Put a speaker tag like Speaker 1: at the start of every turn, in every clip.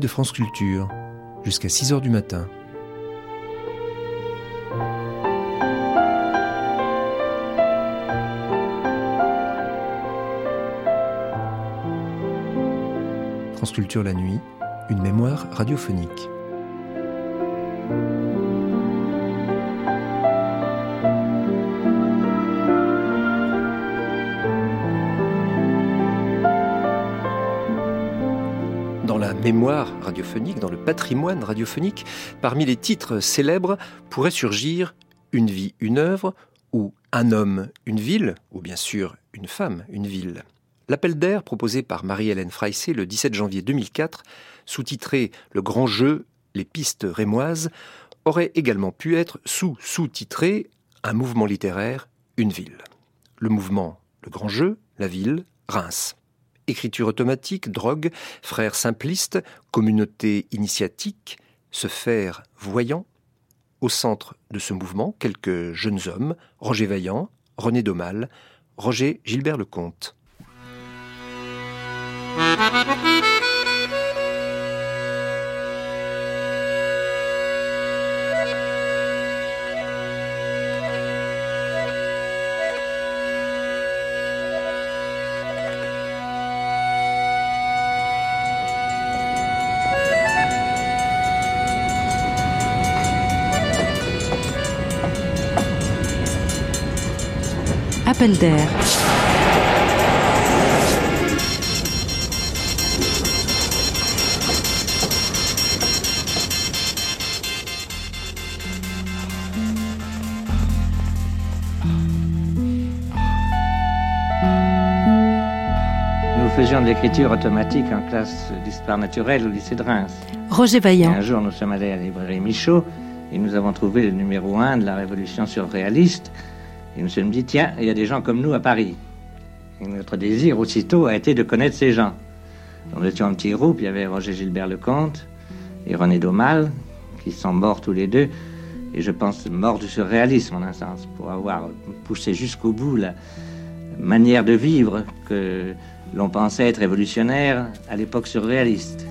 Speaker 1: de France Culture, jusqu'à 6 heures du matin. France Culture la nuit, une mémoire radiophonique. Mémoire radiophonique, dans le patrimoine radiophonique, parmi les titres célèbres pourrait surgir Une vie, une œuvre ou Un homme, une ville, ou bien sûr Une femme, une ville. L'appel d'air proposé par Marie-Hélène Freissé le 17 janvier 2004, sous-titré Le grand jeu, les pistes rémoises, aurait également pu être sous-sous-titré Un mouvement littéraire, une ville. Le mouvement, le grand jeu, la ville, Reims écriture automatique, drogue, frères simplistes, communauté initiatique, se faire voyant. Au centre de ce mouvement, quelques jeunes hommes, Roger Vaillant, René Daumal, Roger Gilbert Lecomte.
Speaker 2: Nous faisions de l'écriture automatique en classe d'histoire naturelle au lycée de Reims.
Speaker 3: Roger Vaillant.
Speaker 2: un jour, nous sommes allés à la librairie Michaud et nous avons trouvé le numéro 1 de la Révolution surréaliste et nous sommes dit, tiens, il y a des gens comme nous à Paris. Et notre désir aussitôt a été de connaître ces gens. Nous étions un petit groupe, il y avait Roger Gilbert Lecomte et René Daumal, qui sont morts tous les deux, et je pense morts du surréalisme en un sens, pour avoir poussé jusqu'au bout la manière de vivre que l'on pensait être révolutionnaire à l'époque surréaliste.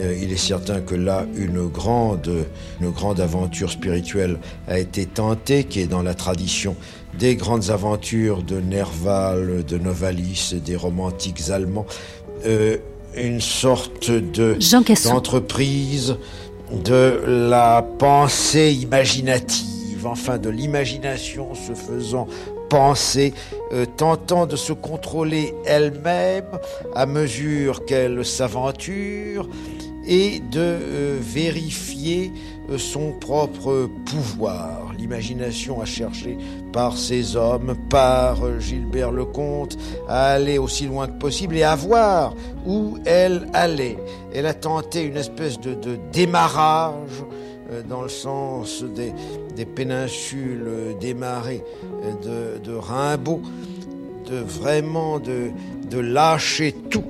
Speaker 4: Euh, il est certain que là, une grande, une grande aventure spirituelle a été tentée, qui est dans la tradition des grandes aventures de Nerval, de Novalis, des romantiques allemands. Euh, une sorte de d'entreprise de la pensée imaginative, enfin de l'imagination se faisant penser, euh, tentant de se contrôler elle-même à mesure qu'elle s'aventure, et de euh, vérifier euh, son propre pouvoir. L'imagination a cherché par ces hommes, par euh, Gilbert Lecomte, à aller aussi loin que possible et à voir où elle allait. Elle a tenté une espèce de, démarrage dans le sens des, des péninsules démarrées de, de Rimbaud, de vraiment de, de lâcher tout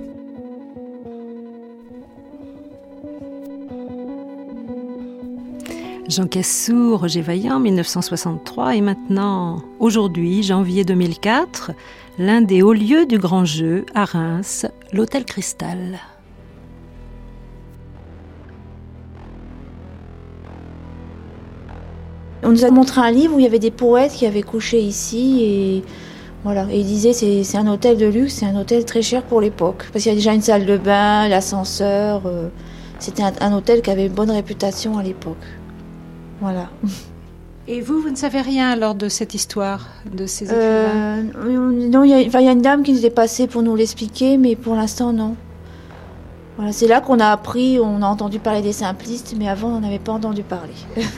Speaker 3: Jean Cassou, Roger Vaillant, 1963, et maintenant, aujourd'hui, janvier 2004, l'un des hauts lieux du grand jeu à Reims, l'Hôtel Cristal.
Speaker 5: On nous a montré un livre où il y avait des poètes qui avaient couché ici et voilà. Et il disait c'est un hôtel de luxe, c'est un hôtel très cher pour l'époque parce qu'il y a déjà une salle de bain, l'ascenseur. Euh, c'était un hôtel qui avait une bonne réputation à l'époque. Voilà.
Speaker 3: Et vous, vous ne savez rien alors de cette histoire, de ces
Speaker 5: euh, Non, il y, a une dame qui nous est passée pour nous l'expliquer, mais pour l'instant, non. Voilà, c'est là qu'on a appris, on a entendu parler des simplistes, mais avant, on n'avait pas entendu parler.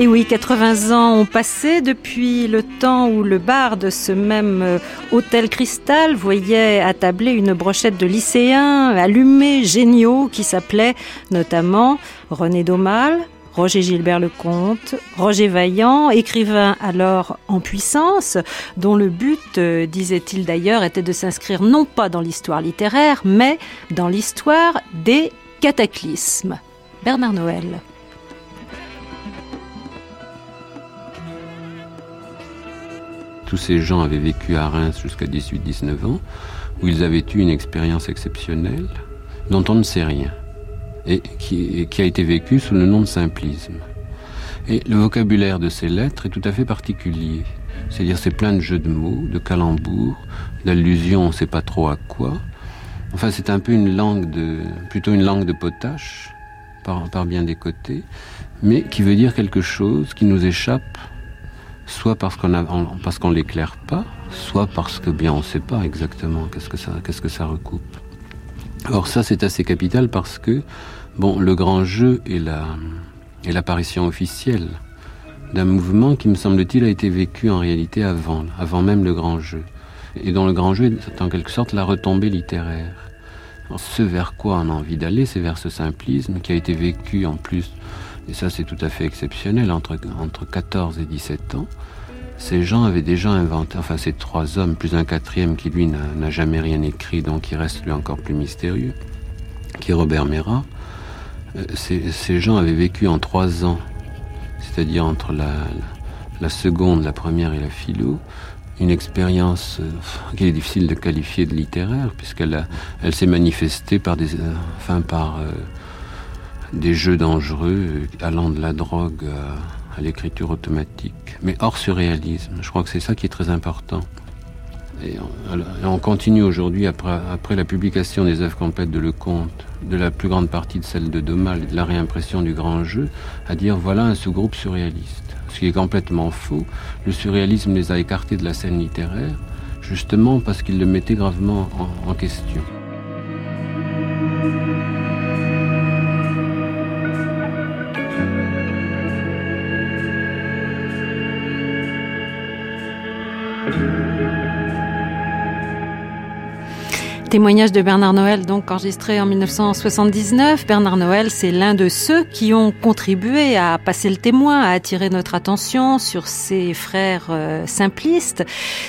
Speaker 3: Et oui, 80 ans ont passé depuis le temps où le bar de ce même euh, hôtel Cristal voyait attabler une brochette de lycéens allumés, géniaux, qui s'appelaient notamment René Daumal, Roger Gilbert Lecomte, Roger Vaillant, écrivain alors en puissance, dont le but, euh, disait-il d'ailleurs, était de s'inscrire non pas dans l'histoire littéraire, mais dans l'histoire des Cataclysme. Bernard Noël.
Speaker 6: Tous ces gens avaient vécu à Reims jusqu'à 18-19 ans, où ils avaient eu une expérience exceptionnelle dont on ne sait rien, et qui, a été vécue sous le nom de simplisme. Et le vocabulaire de ces lettres est tout à fait particulier. C'est-à-dire c'est plein de jeux de mots, de calembours, d'allusions, on ne sait pas trop à quoi. Enfin, c'est un peu une langue de, plutôt une langue de potache, par bien des côtés, mais qui veut dire quelque chose qui nous échappe, soit parce qu'on a, parce qu'on l'éclaire pas, soit parce que bien on ne sait pas exactement qu'est-ce que ça, qu'est-ce que ça recoupe. Or ça, c'est assez capital parce que, bon, le grand jeu est la, l'apparition officielle d'un mouvement qui, me semble-t-il, a été vécu en réalité avant, avant même le grand jeu. Et dont le grand jeu est en quelque sorte la retombée littéraire. Ce vers quoi on a envie d'aller, c'est vers ce simplisme qui a été vécu en plus, et ça c'est tout à fait exceptionnel, entre, entre 14 et 17 ans. Ces gens avaient déjà inventé, enfin ces trois hommes, plus un quatrième qui lui n'a jamais rien écrit, donc il reste lui encore plus mystérieux, qui est Robert Mera. Euh, ces, ces gens avaient vécu en trois ans c'est-à-dire entre la, la, seconde, la première et la philo, une expérience euh, qu'il est difficile de qualifier de littéraire, puisqu'elle elle s'est manifestée par des, euh, par euh, des jeux dangereux allant de la drogue à, l'écriture automatique, mais hors surréalisme. Je crois que c'est ça qui est très important. Et on, on continue aujourd'hui, après, après la publication des œuvres complètes de Lecomte, de la plus grande partie de celle de Domal et de la réimpression du grand jeu, à dire voilà un sous-groupe surréaliste. Ce qui est complètement faux. Le surréalisme les a écartés de la scène littéraire, justement parce qu'il le mettait gravement en, en question.
Speaker 3: Témoignage de Bernard Noël, donc enregistré en 1979. Bernard Noël, c'est l'un de ceux qui ont contribué à passer le témoin, à attirer notre attention sur ses frères euh, simplistes.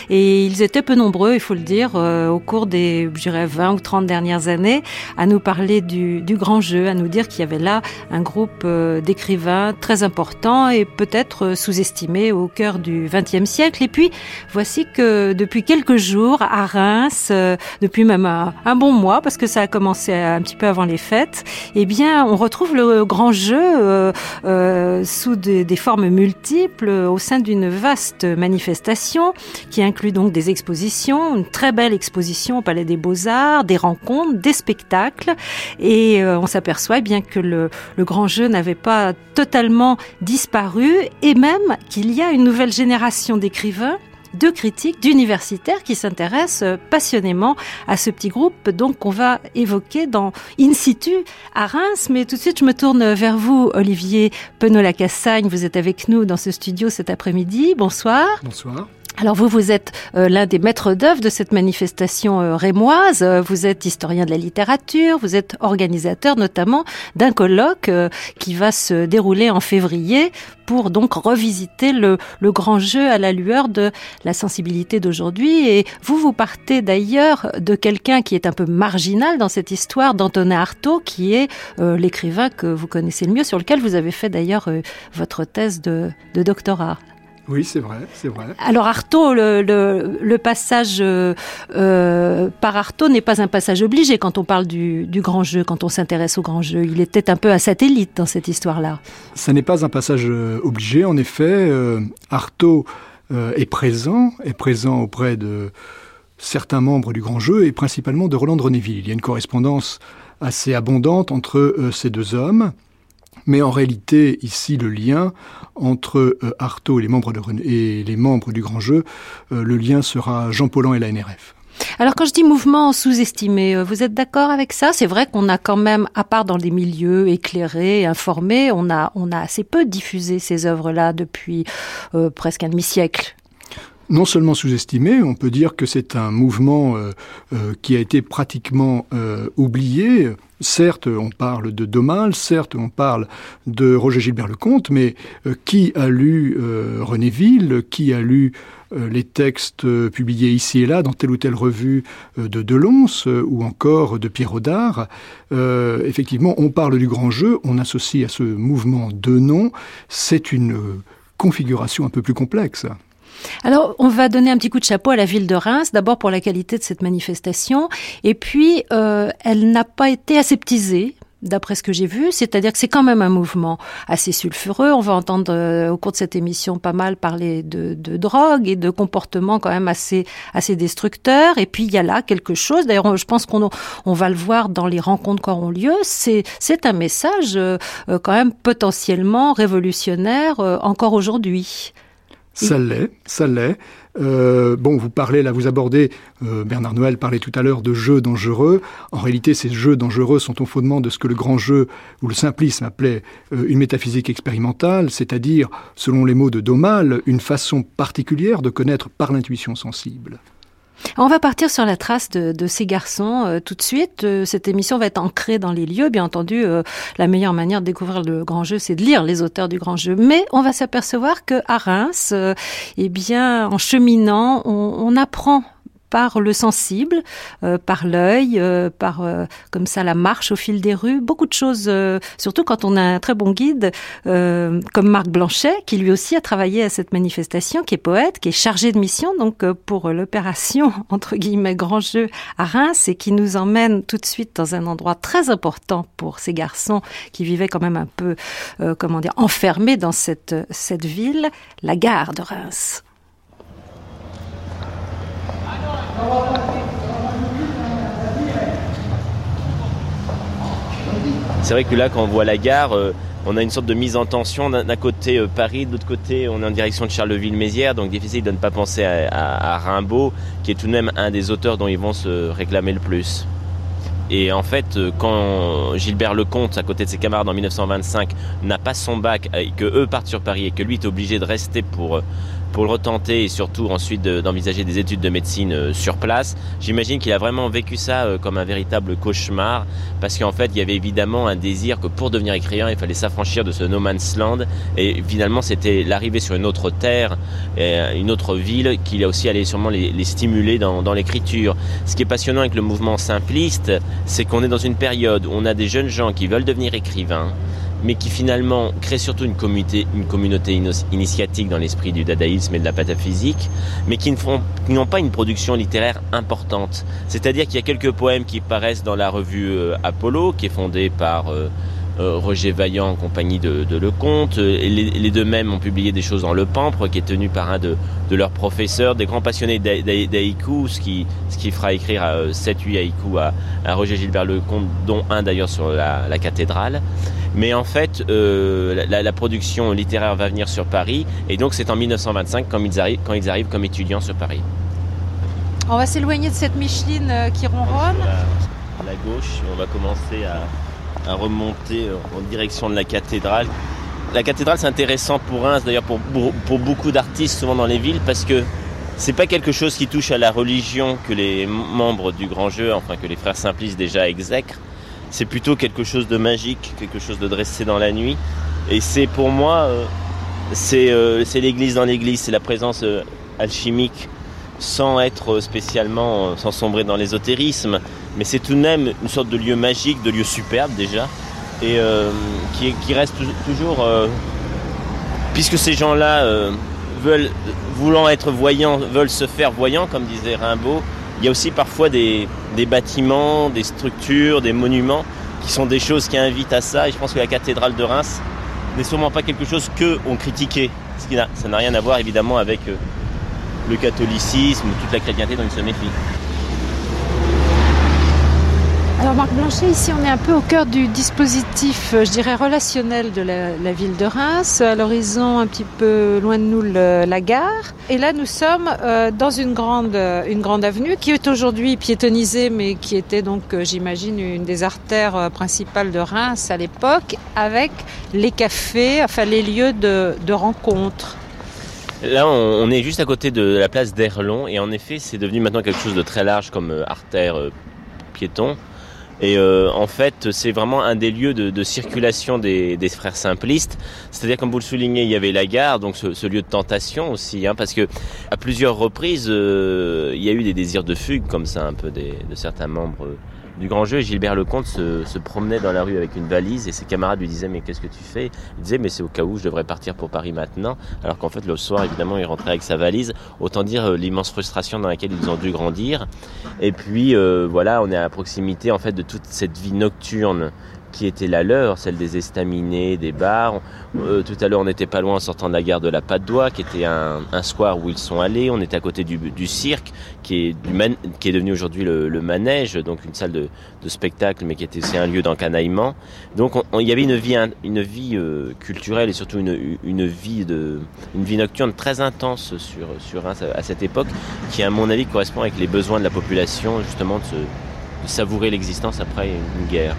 Speaker 3: Et ils étaient peu nombreux, il faut le dire, euh, au cours des, je dirais, 20 ou 30 dernières années, à nous parler du, grand jeu, à nous dire qu'il y avait là un groupe euh, d'écrivains très important et peut-être sous-estimé au cœur du XXe siècle. Et puis, voici que depuis quelques jours, à Reims, depuis même un bon mois parce que ça a commencé un petit peu avant les fêtes, eh bien, on retrouve le grand jeu euh, euh, sous des, des, formes multiples au sein d'une vaste manifestation qui inclut donc des expositions, une très belle exposition au Palais des Beaux-Arts, des rencontres, des spectacles. Et euh, on s'aperçoit eh bien que le, le grand jeu n'avait pas totalement disparu et même qu'il y a une nouvelle génération d'écrivains de critiques, d'universitaires qui s'intéressent passionnément à ce petit groupe donc qu'on va évoquer dans In situ à Reims. Mais tout de suite, je me tourne vers vous, Olivier Penot-Lacassagne. Vous êtes avec nous dans ce studio cet après-midi. Bonsoir.
Speaker 7: Bonsoir.
Speaker 3: Alors vous, vous êtes euh, l'un des maîtres d'œuvre de cette manifestation euh, rémoise. Euh, vous êtes historien de la littérature. Vous êtes organisateur notamment d'un colloque qui va se dérouler en février pour donc revisiter le, grand jeu à la lueur de la sensibilité d'aujourd'hui. Et vous, vous partez d'ailleurs de quelqu'un qui est un peu marginal dans cette histoire, d'Antonin Artaud, qui est l'écrivain que vous connaissez le mieux, sur lequel vous avez fait d'ailleurs votre thèse de doctorat.
Speaker 7: Oui, c'est vrai, c'est vrai.
Speaker 3: Alors Artaud, le, le, le passage euh, euh, par Artaud n'est pas un passage obligé quand on parle du, du grand jeu, quand on s'intéresse au grand jeu. Il était un peu un satellite dans cette histoire-là.
Speaker 7: Ça n'est pas un passage euh, obligé. En effet, euh, Artaud euh, est présent, est présent auprès de certains membres du grand jeu et principalement de Roland de Renéville. Il y a une correspondance assez abondante entre ces deux hommes. Mais en réalité, ici, le lien entre euh, Artaud et les membres, du grand jeu, euh, le lien sera Jean Paulhan et la NRF.
Speaker 3: Alors quand je dis mouvement sous-estimé, euh, vous êtes d'accord avec ça? C'est vrai qu'on a quand même, à part dans des milieux éclairés, informés, on a, on a assez peu diffusé ces œuvres-là depuis euh, presque un demi-siècle.
Speaker 7: Non seulement sous-estimé, on peut dire que c'est un mouvement euh, euh, qui a été pratiquement euh, oublié. Certes, on parle de Domal, certes, on parle de Roger Gilbert Lecomte, mais qui a lu René Ville, qui a lu les textes publiés ici et là dans telle ou telle revue de Delons ou encore de Pierre Audard. effectivement, on parle du grand jeu, on associe à ce mouvement deux noms. C'est une configuration un peu plus complexe.
Speaker 3: Alors, on va donner un petit coup de chapeau à la ville de Reims, d'abord pour la qualité de cette manifestation, et puis euh, elle n'a pas été aseptisée d'après ce que j'ai vu, c'est-à-dire que c'est quand même un mouvement assez sulfureux. On va entendre euh, au cours de cette émission pas mal parler de, drogue et de comportements quand même assez assez destructeurs. Et puis il y a là quelque chose. D'ailleurs, je pense qu'on on va le voir dans les rencontres qui auront lieu. C'est c'est un message euh, quand même potentiellement révolutionnaire encore aujourd'hui.
Speaker 7: Ça l'est, ça l'est. Euh, bon, vous parlez là, vous abordez, euh, Bernard Noël parlait tout à l'heure de jeux dangereux. En réalité, ces jeux dangereux sont au fondement de ce que le grand jeu ou le simplisme appelait euh, une métaphysique expérimentale, c'est-à-dire, selon les mots de Domal, une façon particulière de connaître par l'intuition sensible.
Speaker 3: On va partir sur la trace de, ces garçons euh, tout de suite. Euh, cette émission va être ancrée dans les lieux. Bien entendu, euh, la meilleure manière de découvrir le grand jeu, c'est de lire les auteurs du grand jeu. Mais on va s'apercevoir que à Reims, eh bien, en cheminant, on apprend par le sensible, euh, par l'œil, euh, par euh, comme ça la marche au fil des rues, beaucoup de choses, surtout quand on a un très bon guide comme Marc Blanchet, qui lui aussi a travaillé à cette manifestation, qui est poète, qui est chargé de mission donc pour l'opération entre guillemets grand jeu à Reims et qui nous emmène tout de suite dans un endroit très important pour ces garçons qui vivaient quand même un peu, comment dire, enfermés dans cette cette ville, la gare de Reims.
Speaker 8: C'est vrai que là, quand on voit la gare, euh, on a une sorte de mise en tension. D'un côté euh, Paris, de l'autre côté on est en direction de Charleville-Mézières, donc difficile de ne pas penser à, Rimbaud, qui est tout de même un des auteurs dont ils vont se réclamer le plus. Et en fait, euh, quand Gilbert Lecomte, à côté de ses camarades en 1925, n'a pas son bac et que eux partent sur Paris et que lui est obligé de rester pour pour le retenter et surtout ensuite d'envisager des études de médecine euh, sur place. J'imagine qu'il a vraiment vécu ça euh, comme un véritable cauchemar parce qu'en fait il y avait évidemment un désir que pour devenir écrivain il fallait s'affranchir de ce no man's land et finalement c'était l'arrivée sur une autre terre, euh, une autre ville qu'il a aussi allé sûrement les, stimuler dans l'écriture. Ce qui est passionnant avec le mouvement simpliste, c'est qu'on est dans une période où on a des jeunes gens qui veulent devenir écrivains mais qui finalement crée surtout une communauté, initiatique dans l'esprit du dadaïsme et de la pataphysique, mais qui n'ont pas une production littéraire importante. C'est-à-dire qu'il y a quelques poèmes qui paraissent dans la revue euh, Apollo, qui est fondée par euh, Roger Vaillant en compagnie de, Lecomte. Et les, deux mêmes ont publié des choses dans Le Pampre, qui est tenu par un de, leurs professeurs, des grands passionnés d'haïku, ce qui, ce qui fera écrire 7-8 haïkus à, Roger Gilbert Lecomte, dont un d'ailleurs sur la, cathédrale. Mais en fait, euh, la, production littéraire va venir sur Paris, et donc c'est en 1925 quand ils, arrivent, quand ils arrivent comme étudiants sur Paris.
Speaker 3: On va s'éloigner de cette Micheline euh, qui ronronne.
Speaker 8: À la gauche, on va commencer à, à remonter euh, en direction de la cathédrale. La cathédrale, c'est intéressant pour Reims, d'ailleurs pour, pour, beaucoup d'artistes, souvent dans les villes, parce que c'est pas quelque chose qui touche à la religion que les membres du grand jeu, enfin que les frères simplistes déjà exècrent. C'est plutôt quelque chose de magique, quelque chose de dressé dans la nuit. Et c'est pour moi, euh, euh, c'est l'église dans l'église, c'est la présence alchimique sans être spécialement, sans sombrer dans l'ésotérisme, mais c'est tout de même une sorte de lieu magique, de lieu superbe déjà, et euh, qui, reste toujours, euh, puisque ces gens-là euh, veulent, voulant être voyants, veulent se faire voyants, comme disait Rimbaud, il y a aussi parfois des, bâtiments, des structures, des monuments qui sont des choses qui invitent à ça, et je pense que la cathédrale de Reims n'est sûrement pas quelque chose que on critiquait, ça n'a rien à voir évidemment avec le catholicisme ou toute la chrétienté dont il se méfie.
Speaker 3: Alors Marc Blanchet, ici on est un peu au cœur du dispositif, euh, je dirais, relationnel de la, ville de Reims. À l'horizon, un petit peu loin de nous, la gare. Et là, nous sommes euh, dans une grande, euh, une grande avenue qui est aujourd'hui piétonnisée, mais qui était donc, j'imagine, une des artères principales de Reims à l'époque, avec les cafés, enfin les lieux de, de rencontre.
Speaker 8: Là, on, est juste à côté de la place d'Erlon et en effet, c'est devenu maintenant quelque chose de très large comme artère piéton. Et euh, en fait, c'est vraiment un des lieux de, circulation des, frères simplistes. C'est-à-dire, comme vous le soulignez, il y avait la gare, donc ce, lieu de tentation aussi, hein, parce que à plusieurs reprises, il y a eu des désirs de fugue comme ça, un peu de certains membres du grand jeu. Gilbert Lecomte se, se, promenait dans la rue avec une valise et ses camarades lui disaient mais qu'est-ce que tu fais? Il disait mais c'est au cas où je devrais partir pour Paris maintenant. Alors qu'en fait le soir évidemment il rentrait avec sa valise. Autant dire euh, l'immense frustration dans laquelle ils ont dû grandir. Et puis euh, voilà on est à proximité en fait de toute cette vie nocturne qui était la leur, celle des estaminets, des bars. Euh, tout à l'heure, on n'était pas loin en sortant de la gare de la Patte d'Oie, qui était un, square où ils sont allés. On était à côté du, cirque, qui est, devenu aujourd'hui le, manège, donc une salle de, spectacle, mais qui était aussi un lieu d'encanaillement. Donc, il y avait une vie, euh, culturelle et surtout une, vie nocturne très intense à, cette époque, qui, à mon avis, correspond avec les besoins de la population, justement, de savourer l'existence après une guerre.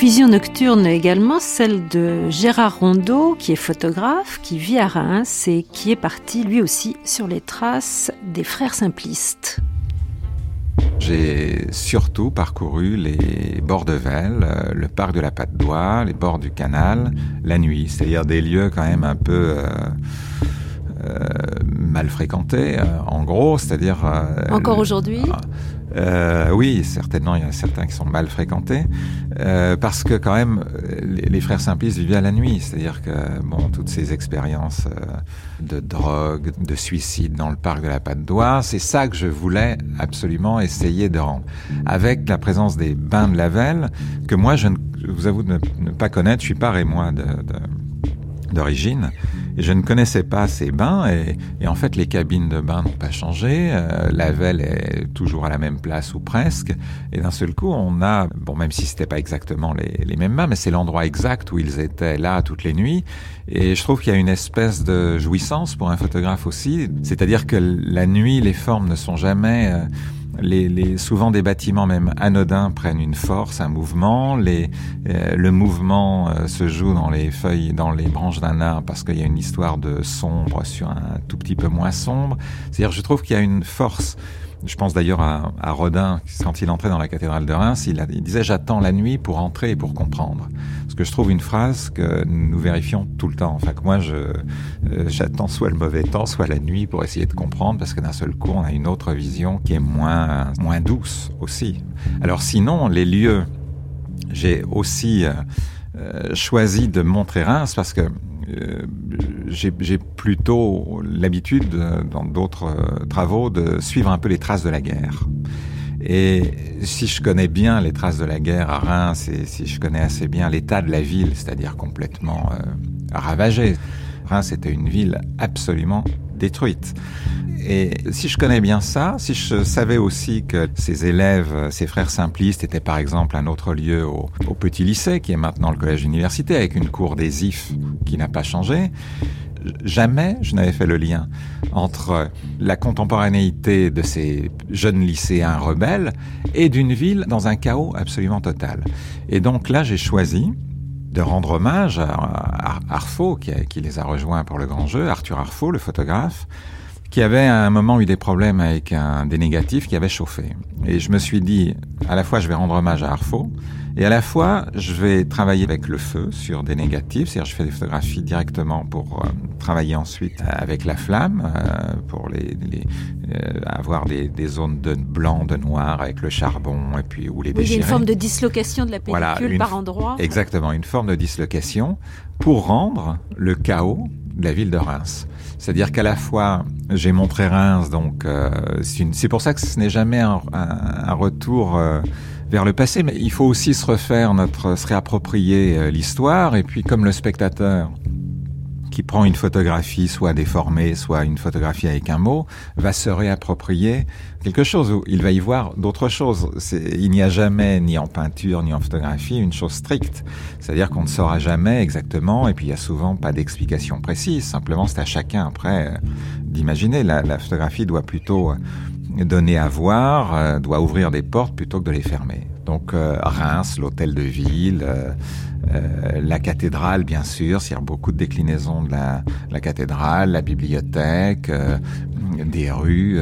Speaker 3: Vision nocturne également, celle de Gérard Rondeau, qui est photographe, qui vit à Reims et qui est parti lui aussi sur les traces des frères simplistes.
Speaker 9: J'ai surtout parcouru les bords de Velle, euh, le parc de la Patte d'Oie, les bords du canal, la nuit, c'est-à-dire des lieux quand même un peu euh, euh, mal fréquentés, en gros, c'est-à-dire...
Speaker 3: Encore aujourd'hui?
Speaker 9: Euh, oui, certainement, il y en a certains qui sont mal fréquentés, euh, parce que quand même, les, frères simplistes vivaient à la nuit, c'est-à-dire que bon, toutes ces expériences euh, de drogue, de suicide dans le parc de la Patte d'Oie, c'est ça que je voulais absolument essayer de rendre, avec la présence des bains de Lavelle, que moi, je, ne, vous avoue de ne, pas connaître, je suis pas moi de, de d'origine. Et je ne connaissais pas ces bains et, en fait les cabines de bains n'ont pas changé. Euh, la velle est toujours à la même place ou presque. Et d'un seul coup, on a, bon même si c'était pas exactement les, les mêmes bains, mais c'est l'endroit exact où ils étaient là toutes les nuits. Et je trouve qu'il y a une espèce de jouissance pour un photographe aussi. C'est-à-dire que la nuit, les formes ne sont jamais... Euh, les, souvent des bâtiments même anodins prennent une force, un mouvement. Les, euh, le mouvement euh, se joue dans les feuilles, dans les branches d'un arbre parce qu'il y a une histoire de sombre sur un tout petit peu moins sombre. C'est-à-dire, je trouve qu'il y a une force je pense d'ailleurs à, à, Rodin, quand il entrait dans la cathédrale de Reims, il, disait J'attends la nuit pour entrer et pour comprendre. Ce que je trouve une phrase que nous vérifions tout le temps. Enfin, que moi, euh, j'attends soit le mauvais temps, soit la nuit pour essayer de comprendre, parce que d'un seul coup, on a une autre vision qui est moins, moins douce aussi. Alors, sinon, les lieux, j'ai aussi euh, euh choisi de montrer Reims parce que euh, j'ai plutôt l'habitude, dans d'autres euh, travaux, de suivre un peu les traces de la guerre. Et si je connais bien les traces de la guerre à Reims, et si je connais assez bien l'état de la ville, c'est-à-dire complètement euh, ravagée, Reims était une ville absolument détruite. Et si je connais bien ça, si je savais aussi que ces élèves, ces frères simplistes étaient par exemple un autre lieu au, petit lycée, qui est maintenant le collège université, avec une cour des IF qui n'a pas changé, jamais je n'avais fait le lien entre la contemporanéité de ces jeunes lycéens rebelles et d'une ville dans un chaos absolument total. Et donc là, j'ai choisi de rendre hommage à Arfo, qui, les a rejoints pour le grand jeu, Arthur Arfo, le photographe, qui avait à un moment eu des problèmes avec un des négatifs qui avait chauffé. Et je me suis dit, à la fois je vais rendre hommage à Arfo, et à la fois je vais travailler avec le feu sur des négatifs, c'est-à-dire je fais des photographies directement pour euh, travailler ensuite avec la flamme, euh, pour les, les euh, avoir des, des, zones de blanc, de noir avec le charbon et puis ou les oui,
Speaker 3: Il y a une forme de dislocation de la pellicule par endroit.
Speaker 9: Exactement, une forme de dislocation pour rendre le chaos de la ville de Reims. C'est-à-dire qu'à la fois, j'ai montré Reims, donc euh, c'est pour ça que ce n'est jamais un, un, retour euh, vers le passé, mais il faut aussi se refaire notre, se réapproprier euh, l'histoire, et puis comme le spectateur qui prend une photographie soit déformée, soit une photographie avec un mot, va se réapproprier quelque chose où il va y voir d'autres choses. Il n'y a jamais, ni en peinture, ni en photographie, une chose stricte. C'est-à-dire qu'on ne saura jamais exactement, et puis il n'y a souvent pas d'explication précise. Simplement, c'est à chacun après euh, d'imaginer. La, la, photographie doit plutôt donner à voir doit ouvrir des portes plutôt que de les fermer. Donc Reims, l'hôtel de ville, la cathédrale, bien sûr, a beaucoup de déclinaisons de la, cathédrale, la bibliothèque, des rues,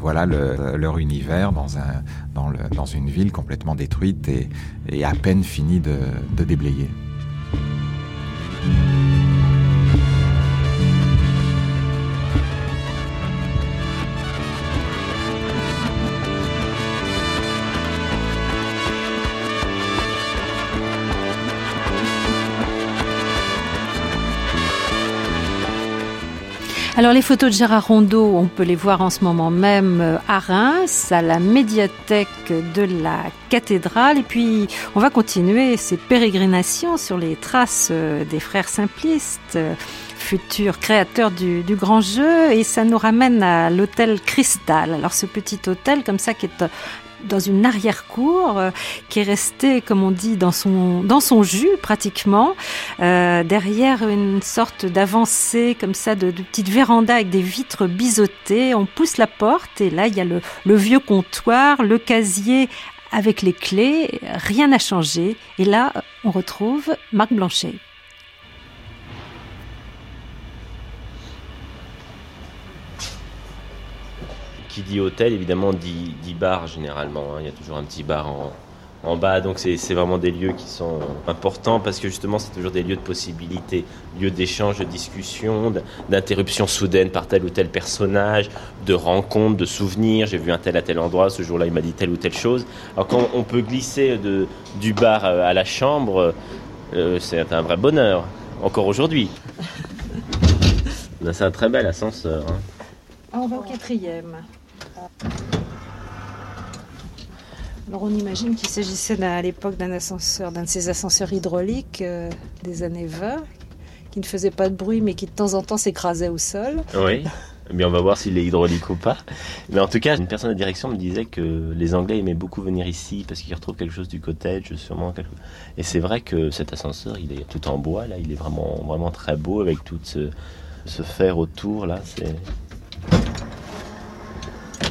Speaker 9: voilà le, leur univers dans, une ville complètement détruite et, à peine finie de déblayer.
Speaker 3: Alors les photos de Gérard Rondeau, on peut les voir en ce moment même euh, à Reims, à la médiathèque de la cathédrale. Et puis on va continuer ces pérégrinations sur les traces euh, des frères simplistes euh, futurs créateurs du, du, grand jeu et ça nous ramène à l'hôtel Cristal. Alors ce petit hôtel comme ça qui est dans une arrière-cour euh, qui est restée, comme on dit, dans son, dans son jus pratiquement, euh, derrière une sorte d'avancée comme ça, de, de petite véranda avec des vitres biseautées. On pousse la porte et là, il y a le, le vieux comptoir, le casier avec les clés, rien n'a changé. Et là, on retrouve Marc Blanchet.
Speaker 8: Qui dit hôtel, évidemment, dit, dit bar généralement. Hein. Il y a toujours un petit bar en, en bas. Donc c'est vraiment des lieux qui sont importants parce que justement c'est toujours des lieux de possibilités, lieux d'échange, de discussion, d'interruption soudaine par tel ou tel personnage, de rencontres, de souvenirs. J'ai vu un tel à tel endroit, ce jour-là il m'a dit telle ou telle chose. Alors quand on peut glisser de, du bar à la chambre, euh, c'est un vrai bonheur, encore aujourd'hui. C'est un très bel ascenseur. Hein.
Speaker 3: On va au quatrième. Alors on imagine qu'il s'agissait à l'époque d'un ascenseur, d'un de ces ascenseurs hydrauliques euh, des années 20, qui ne faisait pas de bruit mais qui de temps en temps s'écrasait au sol.
Speaker 8: Oui. Mais on va voir s'il est hydraulique ou pas. Mais en tout cas, une personne de direction me disait que les Anglais aimaient beaucoup venir ici parce qu'ils retrouvent quelque chose du cottage, sûrement. Quelque... Et c'est vrai que cet ascenseur, il est tout en bois, là, il est vraiment, très beau avec tout ce, fer autour, là.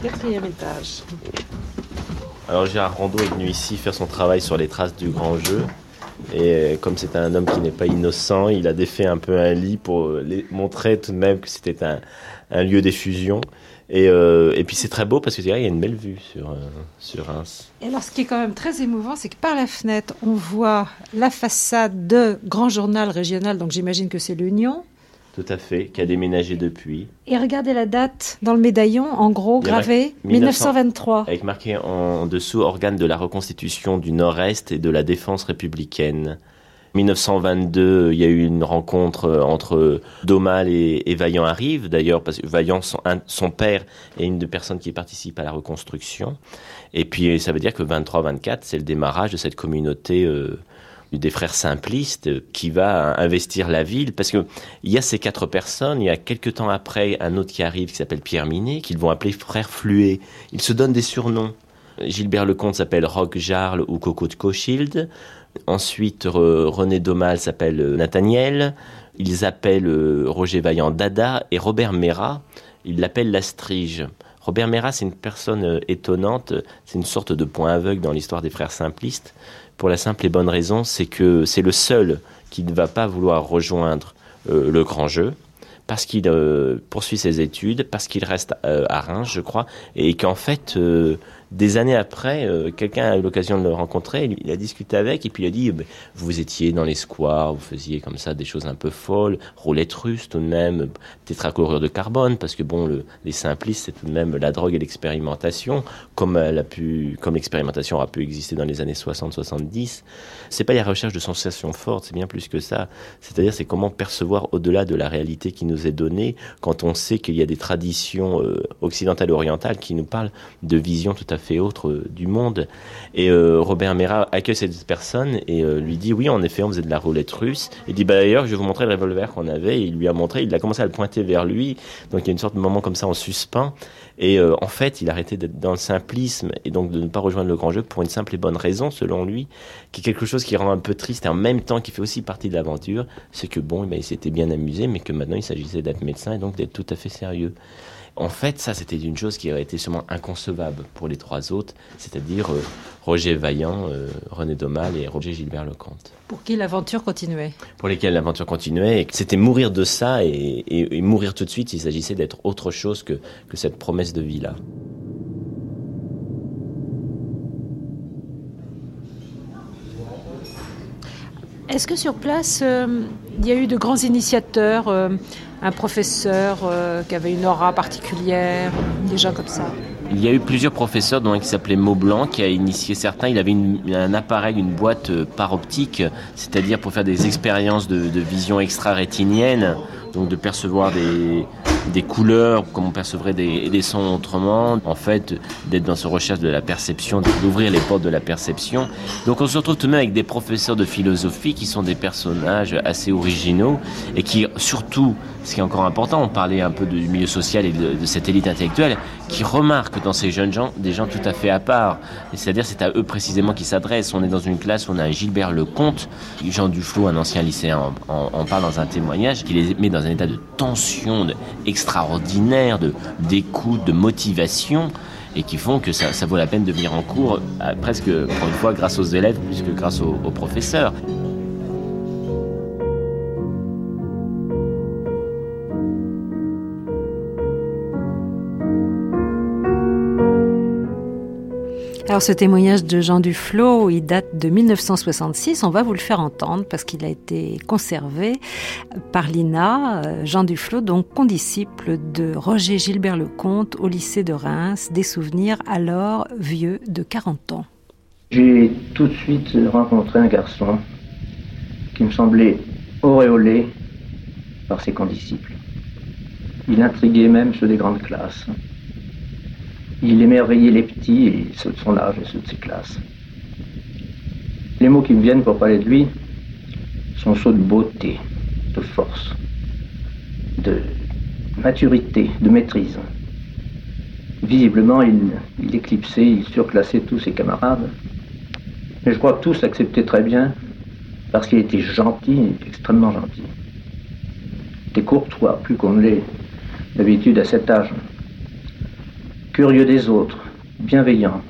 Speaker 3: Quatrième étage.
Speaker 8: Alors Gérard Rondeau est venu ici faire son travail sur les traces du grand jeu. Et comme c'est un homme qui n'est pas innocent, il a défait un peu un lit pour les montrer tout de même que c'était un, un, lieu d'effusion. Et, euh, et, puis c'est très beau parce que il y a une belle vue sur, euh, sur Reims.
Speaker 3: Et alors ce qui est quand même très émouvant, c'est que par la fenêtre, on voit la façade de Grand Journal Régional, donc j'imagine que c'est l'Union.
Speaker 8: Tout à fait, qui a déménagé depuis.
Speaker 3: Et regardez la date dans le médaillon, en gros, gravé 1923.
Speaker 8: Avec marqué en dessous organe de la reconstitution du Nord-Est et de la défense républicaine. 1922, il y a eu une rencontre entre Domal et, et Vaillant arrive, d'ailleurs, parce que Vaillant, son, un, son, père, est une des personnes qui participe à la reconstruction. Et puis, ça veut dire que 23-24, c'est le démarrage de cette communauté euh, des frères simplistes qui va investir la ville parce que il y a ces quatre personnes, il y a quelques temps après un autre qui arrive qui s'appelle Pierre Minet qu'ils vont appeler frère Fluet. Ils se donnent des surnoms. Gilbert Lecomte s'appelle Roque Jarle ou Coco de Cochild. Ensuite, René Domal s'appelle Nathaniel. Ils appellent Roger Vaillant Dada et Robert Mera, ils l'appellent Lastrige. Robert Mera, c'est une personne étonnante, c'est une sorte de point aveugle dans l'histoire des frères simplistes pour la simple et bonne raison, c'est que c'est le seul qui ne va pas vouloir rejoindre euh, le grand jeu parce qu'il euh, poursuit ses études, parce qu'il reste euh, à Reims, je crois, et qu'en fait, des années après, euh, quelqu'un a eu l'occasion de le rencontrer, il, a discuté avec, et puis il a dit, vous étiez dans les squares, vous faisiez comme ça des choses un peu folles, roulette russe tout de même, tétrachlorure de carbone, parce que bon, le, les simplistes, c'est tout de même la drogue et l'expérimentation, comme elle a pu, comme l'expérimentation a pu exister dans les années 60-70. C'est pas la recherche de sensations fortes, c'est bien plus que ça. C'est-à-dire, c'est comment percevoir au-delà de la réalité qui nous est donnée, quand on sait qu'il y a des traditions euh, occidentales orientales qui nous parlent de visions tout à fait autres euh, du monde. Et euh, Robert Mera accueille cette personne et euh, lui dit oui, en effet, on faisait de la roulette russe. Il dit bah d'ailleurs, je vais vous montrer le revolver qu'on avait. Et il lui a montré, il a commencé à le pointer vers lui. Donc il y a une sorte de moment comme ça en suspens. Et en fait, il a arrêté d'être dans le simplisme et donc de ne pas rejoindre le grand jeu pour une simple et bonne raison, selon lui, qui est quelque chose qui rend un peu triste et en même temps qui fait aussi partie de l'aventure, c'est que bon, ben, il s'était bien amusé, mais que maintenant il s'agissait d'être médecin et donc d'être tout à fait sérieux. En fait, ça, c'était une chose qui aurait été sûrement inconcevable pour les trois autres, c'est-à-dire euh, Roger Vaillant, euh, René Domal et Roger Gilbert Lecomte.
Speaker 3: Pour qui l'aventure continuait?
Speaker 8: Pour lesquels l'aventure continuait. C'était mourir de ça et, et, mourir tout de suite. Il s'agissait d'être autre chose que, que cette promesse de vie-là.
Speaker 3: Est-ce que sur place, euh, il y a eu de grands initiateurs, un professeur euh, qui avait une aura particulière, des comme ça
Speaker 8: il y a eu plusieurs professeurs, dont un qui s'appelait Maublanc, qui a initié certains. Il avait un appareil, une boîte par optique, c'est-à-dire pour faire des expériences de vision extra-rétinienne, donc de percevoir des, des couleurs, comme on percevrait des, des sons autrement. En fait, d'être dans ce recherche de la perception, d'ouvrir les portes de la perception. Donc on se retrouve tout de même avec des professeurs de philosophie qui sont des personnages assez originaux et qui surtout, ce qui est encore important, on parlait un peu du milieu social et de, cette élite intellectuelle, qui remarquent dans ces jeunes gens des gens tout à fait à part. C'est-à-dire c'est à eux précisément qu'ils s'adressent. On est dans une classe où on a Gilbert Lecomte, Jean Duflo, un ancien lycéen, en, parle dans un témoignage, qui les met dans un état de tension, extraordinaire d'écoute, de motivation et qui font que ça, vaut la peine de venir en cours euh, presque pour une fois grâce aux élèves plus que grâce aux professeurs.
Speaker 3: Alors ce témoignage de Jean Duflo, il date de 1966. On va vous le faire entendre parce qu'il a été conservé par l'INA. Euh, Jean Duflo, donc condisciple de Roger Gilbert Lecomte au lycée de Reims, des souvenirs alors vieux de 40 ans.
Speaker 10: J'ai tout de suite rencontré un garçon qui me semblait auréolé par ses condisciples. Il intriguait même ceux des grandes classes. Il émerveillait les petits et ceux de son âge et ceux de ses classes. Les mots qui me viennent pour parler de lui sont ceux de beauté, de force, de maturité, de maîtrise. Visiblement, il, éclipsait, il surclassait tous ses camarades. Mais je crois que tous l'acceptaient très bien parce qu'il était gentil, extrêmement gentil. Il était courtois, plus qu'on ne l'est d'habitude à cet âge curieux des autres, bienveillant,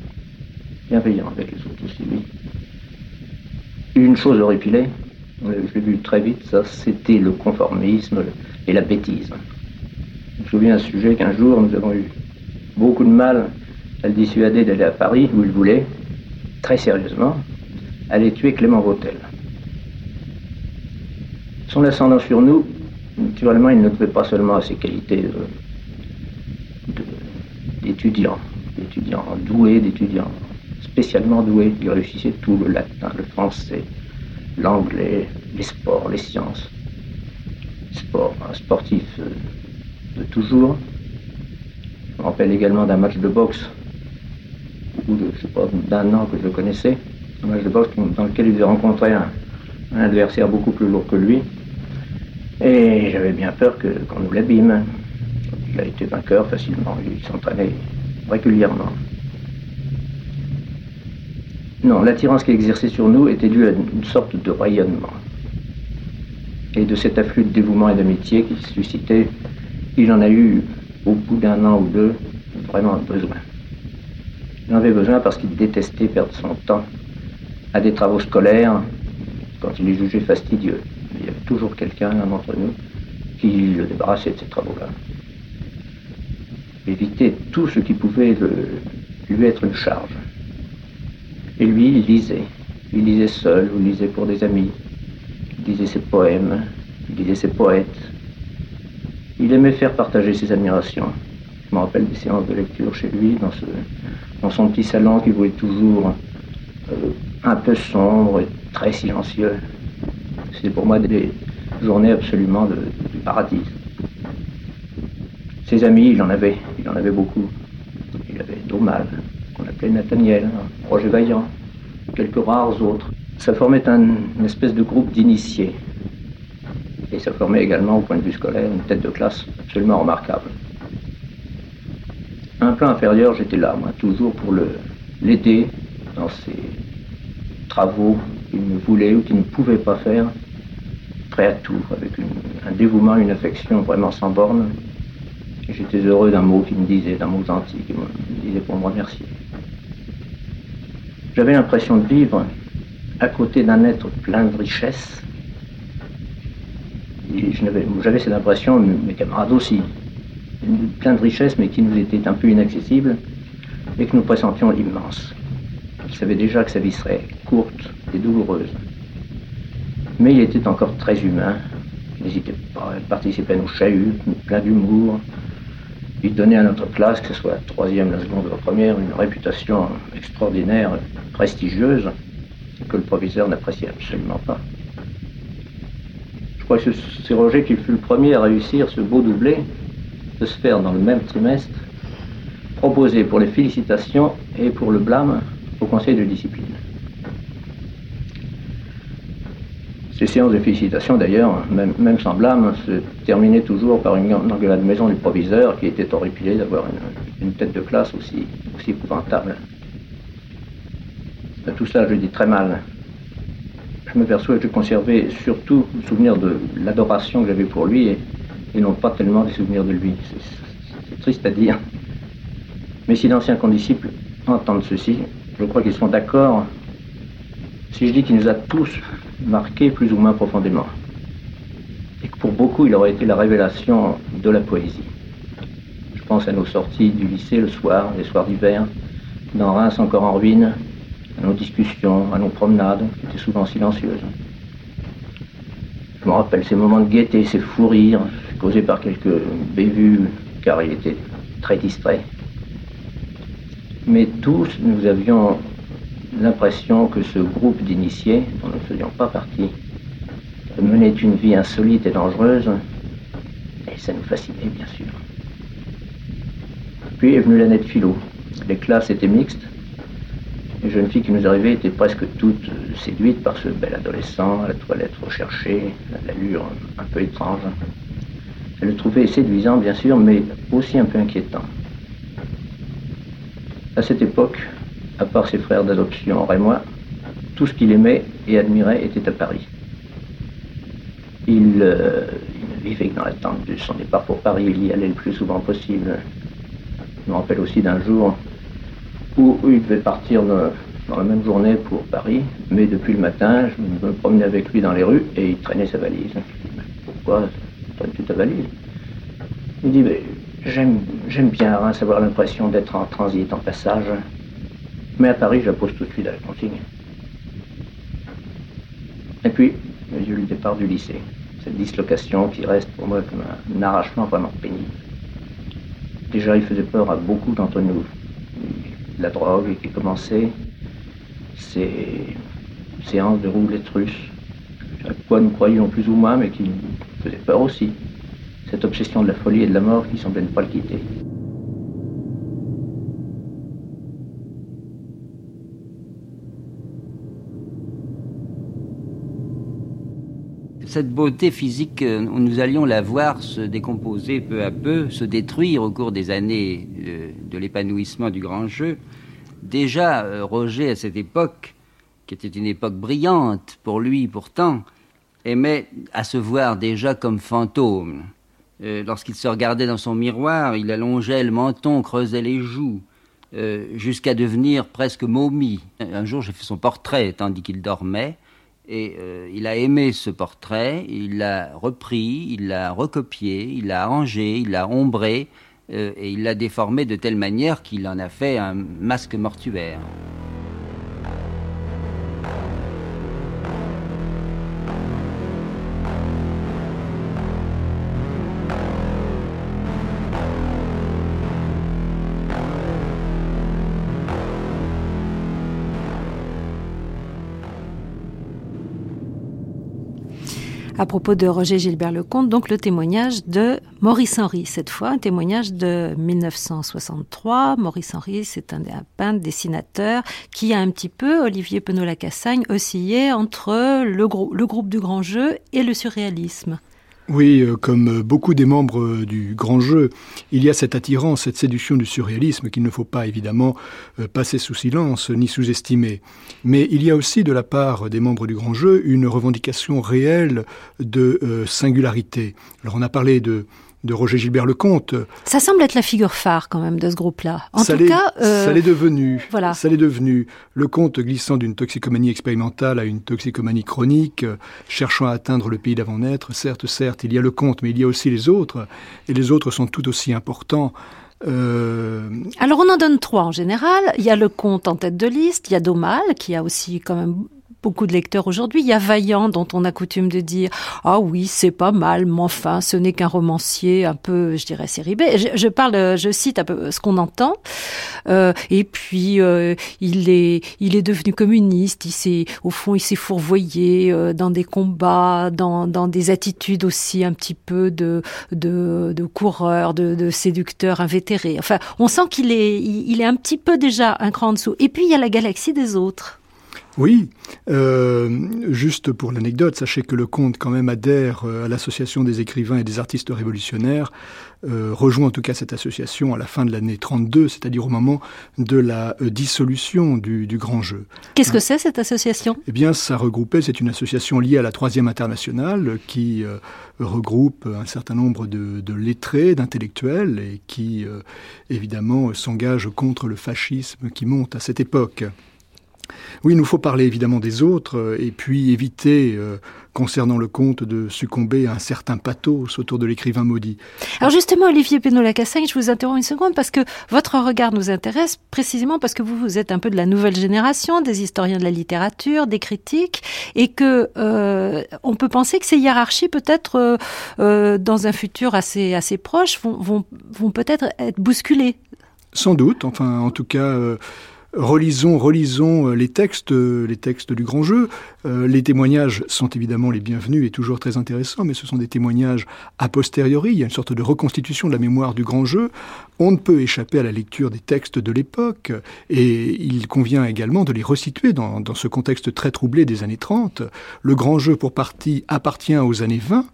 Speaker 10: bienveillant avec les autres aussi, oui. Une chose horripilée, je l'ai vu très vite, ça, c'était le conformisme et la bêtise. Je me souviens d'un sujet qu'un jour, nous avons eu beaucoup de mal à le dissuader d'aller à Paris, où il voulait, très sérieusement, aller tuer Clément Vautel. Son ascendant sur nous, naturellement, il ne devait pas seulement à ses qualités euh, d'étudiants, d'étudiants doués, d'étudiants spécialement doués. Ils réussissaient tout, le latin, le français, l'anglais, les sports, les sciences. Sport, un sportif euh, de toujours. Je me rappelle également d'un match de boxe, ou de, je sais pas, d'un an que je connaissais, un match de boxe dans lequel il avait rencontré un, adversaire beaucoup plus lourd que lui. Et j'avais bien peur qu'on nous l'abîme. Il a été vainqueur facilement, il s'entraînait régulièrement. Non, l'attirance qu'il exerçait sur nous était due à une sorte de rayonnement. Et de cet afflux de dévouement et d'amitié qu'il suscitait, il en a eu, au bout d'un an ou deux, vraiment besoin. Il en avait besoin parce qu'il détestait perdre son temps à des travaux scolaires quand il les jugeait fastidieux. Il y avait toujours quelqu'un, d'entre nous, qui le débarrassait de ces travaux-là éviter tout ce qui pouvait lui être une charge. Et lui, il lisait. Il lisait seul ou lisait pour des amis. Il lisait ses poèmes, il lisait ses poètes. Il aimait faire partager ses admirations. Je me rappelle des séances de lecture chez lui, dans son petit salon qui voulait toujours euh, un peu sombre et très silencieux. C'était pour moi des journées absolument de, du paradis. Ses amis, il en avait, il en avait beaucoup. Il avait Domal, qu'on appelait Nathaniel, Roger Vaillant, quelques rares autres. Ça formait un, une espèce de groupe d'initiés. Et ça formait également, au point de vue scolaire, une tête de classe absolument remarquable. un plan inférieur, j'étais là, moi, toujours pour l'aider dans ses travaux qu'il ne voulait ou qu'il ne pouvait pas faire, prêt à tout, avec un dévouement, une affection vraiment sans borne J'étais heureux d'un mot qu'il me disait, d'un mot gentil qu'il me disait pour me remercier. J'avais l'impression de vivre à côté d'un être plein de richesses. J'avais cette impression, mes camarades aussi, plein de richesses, mais qui nous étaient un peu inaccessibles et que nous pressentions l'immense. Il savait déjà que sa vie serait courte et douloureuse. Mais il était encore très humain. N'hésitait pas, il participait à nos chahuts, plein d'humour. Il donnait à notre classe, que ce soit la troisième, la seconde ou la première, une réputation extraordinaire, prestigieuse, que le proviseur n'appréciait absolument pas. Je crois que c'est Roger qui fut le premier à réussir ce beau doublé, de se faire dans le même trimestre, proposé pour les félicitations et pour le blâme au conseil de discipline. Ces séances de félicitations, d'ailleurs, même, même, se terminaient toujours par une engueulade maison du proviseur qui était horripilé d'avoir une, tête de classe aussi, épouvantable. Tout ça, je dis très mal. Je me perçois que je conservais surtout le souvenir de l'adoration que j'avais pour lui et, et, non pas tellement des souvenirs de lui. C'est triste à dire. Mais si d'anciens condisciples entendent ceci, je crois qu'ils seront d'accord si je dis qu'il nous a tous marqués plus ou moins profondément. Et que pour beaucoup, il aurait été la révélation de la poésie. Je pense à nos sorties du lycée le soir, les soirs d'hiver, dans Reims encore en ruine, à nos discussions, à nos promenades, qui étaient souvent silencieuses. Je me rappelle ces moments de gaieté, ces fous rires, causés par quelques bévues, car il était très distrait. Mais tous, nous avions l'impression que ce groupe d'initiés, dont nous ne faisions pas partie, menait une vie insolite et dangereuse, et ça nous fascinait, bien sûr. Puis est venue l'année de philo. Les classes étaient mixtes. Les jeunes filles qui nous arrivaient étaient presque toutes séduites par ce bel adolescent, à la toilette recherchée, l'allure un peu étrange. Elles le trouvaient séduisant, bien sûr, mais aussi un peu inquiétant. À cette époque, à part ses frères d'adoption moi, tout ce qu'il aimait et admirait était à Paris. Il, euh, vivait dans l'attente de son départ pour Paris, il y allait le plus souvent possible. Je me rappelle aussi d'un jour où, il devait partir dans, la même journée pour Paris, mais depuis le matin, je me promenais avec lui dans les rues et il traînait sa valise. pourquoi traînes-tu ta valise? Il dit, j'aime, j'aime bien hein, avoir l'impression d'être en transit, en passage. Mais à Paris, je la pose tout de suite à la consigne. Et puis, a eu le départ du lycée. Cette dislocation qui reste pour moi comme un, arrachement vraiment pénible. Déjà, il faisait peur à beaucoup d'entre nous. La drogue qui commençait, ces séances de roulette russe, à quoi nous croyions plus ou moins, mais qui nous faisait peur aussi. Cette obsession de la folie et de la mort qui semblait ne pas le quitter.
Speaker 11: Cette beauté physique, euh, nous allions la voir se décomposer peu à peu, se détruire au cours des années euh, de, l'épanouissement du grand jeu. Déjà, euh, Roger, à cette époque, qui était une époque brillante pour lui pourtant, aimait à se voir déjà comme fantôme. Lorsqu'il se regardait dans son miroir, il allongeait le menton, creusait les joues, jusqu'à devenir presque momie. Un jour, j'ai fait son portrait tandis qu'il dormait. Et euh, il a aimé ce portrait, il l'a repris, il l'a recopié, il l'a arrangé, il l'a ombré, euh, et il l'a déformé de telle manière qu'il en a fait un masque mortuaire.
Speaker 3: À propos de Roger Gilbert Lecomte, donc le témoignage de Maurice Henry, cette fois, un témoignage de 1963. Maurice Henry, c'est un, peintre, dessinateur, qui a un petit peu, Olivier Penot-Lacassagne, oscillé entre le groupe du grand jeu et le surréalisme.
Speaker 7: Oui, euh, comme beaucoup des membres euh, du grand jeu, il y a cette attirance, cette séduction du surréalisme qu'il ne faut pas évidemment euh, passer sous silence ni sous-estimer. Mais il y a aussi de la part des membres du grand jeu une revendication réelle de singularité. Alors on a parlé de de Roger Gilbert Lecomte.
Speaker 3: Ça semble être la figure phare quand même de ce groupe-là. En
Speaker 7: ça
Speaker 3: tout cas,
Speaker 7: euh, ça l'est devenu.
Speaker 3: Voilà.
Speaker 7: Ça l'est devenu. Lecomte glissant d'une toxicomanie expérimentale à une toxicomanie chronique, euh, cherchant à atteindre le pays d'avant-naître. Certes, certes, il y a Lecomte, mais il y a aussi les autres, et les autres sont tout aussi importants.
Speaker 3: Euh... Alors on en donne trois en général. Il y a le comte en tête de liste, il y a Domal qui a aussi quand même beaucoup de lecteurs aujourd'hui. Il y a Vaillant, dont on a coutume de dire ah oui c'est pas mal, mais enfin ce n'est qu'un romancier un peu, je dirais série. Je, parle, je cite un peu ce qu'on entend. Euh, et puis euh, il est, il est devenu communiste. Il s'est, au fond, il s'est fourvoyé euh, dans des combats, dans, dans des attitudes aussi un petit peu de, de, de coureur, de, de séducteur invétéré. Enfin, on sent qu'il est, il est un petit peu déjà un cran en dessous. Et puis il y a la galaxie des autres.
Speaker 7: Oui, euh, juste pour l'anecdote, sachez que le comte quand même adhère euh, à l'association des écrivains et des artistes révolutionnaires, euh, rejoint en tout cas cette association à la fin de l'année 32, c'est-à-dire au moment de la dissolution du, du, grand jeu.
Speaker 3: Qu'est-ce que c'est cette association?
Speaker 7: Eh bien, ça regroupait, c'est une association liée à la Troisième Internationale qui euh, regroupe un certain nombre de, de lettrés, d'intellectuels et qui évidemment s'engage contre le fascisme qui monte à cette époque. Oui, il nous faut parler évidemment des autres euh, et puis éviter, euh, concernant le conte, de succomber à un certain pathos autour de l'écrivain maudit.
Speaker 3: Alors justement, Olivier Pénola-Cassagne, je vous interromps une seconde parce que votre regard nous intéresse précisément parce que vous, vous êtes un peu de la nouvelle génération, des historiens de la littérature, des critiques, et que euh, on peut penser que ces hiérarchies, peut-être euh, dans un futur assez, assez proche, vont, vont, vont peut-être être bousculées.
Speaker 7: Sans doute, enfin en tout cas... Euh, relisons, relisons les textes, les textes du grand jeu. Euh, les témoignages sont évidemment les bienvenus et toujours très intéressants, mais ce sont des témoignages a posteriori. Il y a une sorte de reconstitution de la mémoire du grand jeu. On ne peut échapper à la lecture des textes de l'époque, et il convient également de les resituer dans, dans ce contexte très troublé des années 30. Le grand jeu, pour partie, appartient aux années 20.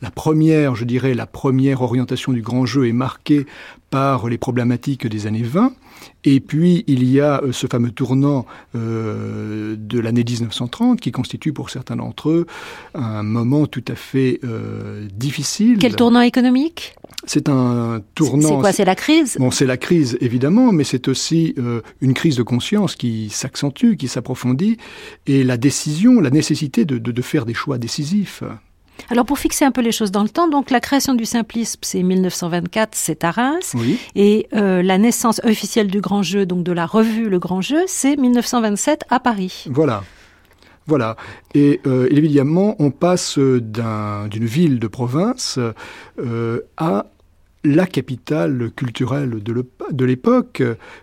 Speaker 7: La première, je dirais, la première orientation du grand jeu est marquée par les problématiques des années 20. Et puis, il y a ce fameux tournant euh, de l'année 1930 qui constitue pour certains d'entre eux un moment tout à fait euh, difficile.
Speaker 3: Quel tournant économique?
Speaker 7: C'est un tournant.
Speaker 3: C'est quoi? C'est la crise?
Speaker 7: Bon, c'est la crise évidemment, mais c'est aussi euh, une crise de conscience qui s'accentue, qui s'approfondit, et la décision, la nécessité de, de, de faire des choix décisifs.
Speaker 3: Alors pour fixer un peu les choses dans le temps, donc la création du simplisme, c'est 1924, c'est à Reims,
Speaker 7: oui.
Speaker 3: et euh, la naissance officielle du Grand Jeu, donc de la revue Le Grand Jeu, c'est 1927 à Paris.
Speaker 7: Voilà. Voilà. Et euh, évidemment, on passe d'une ville de province euh, à la capitale culturelle de l'époque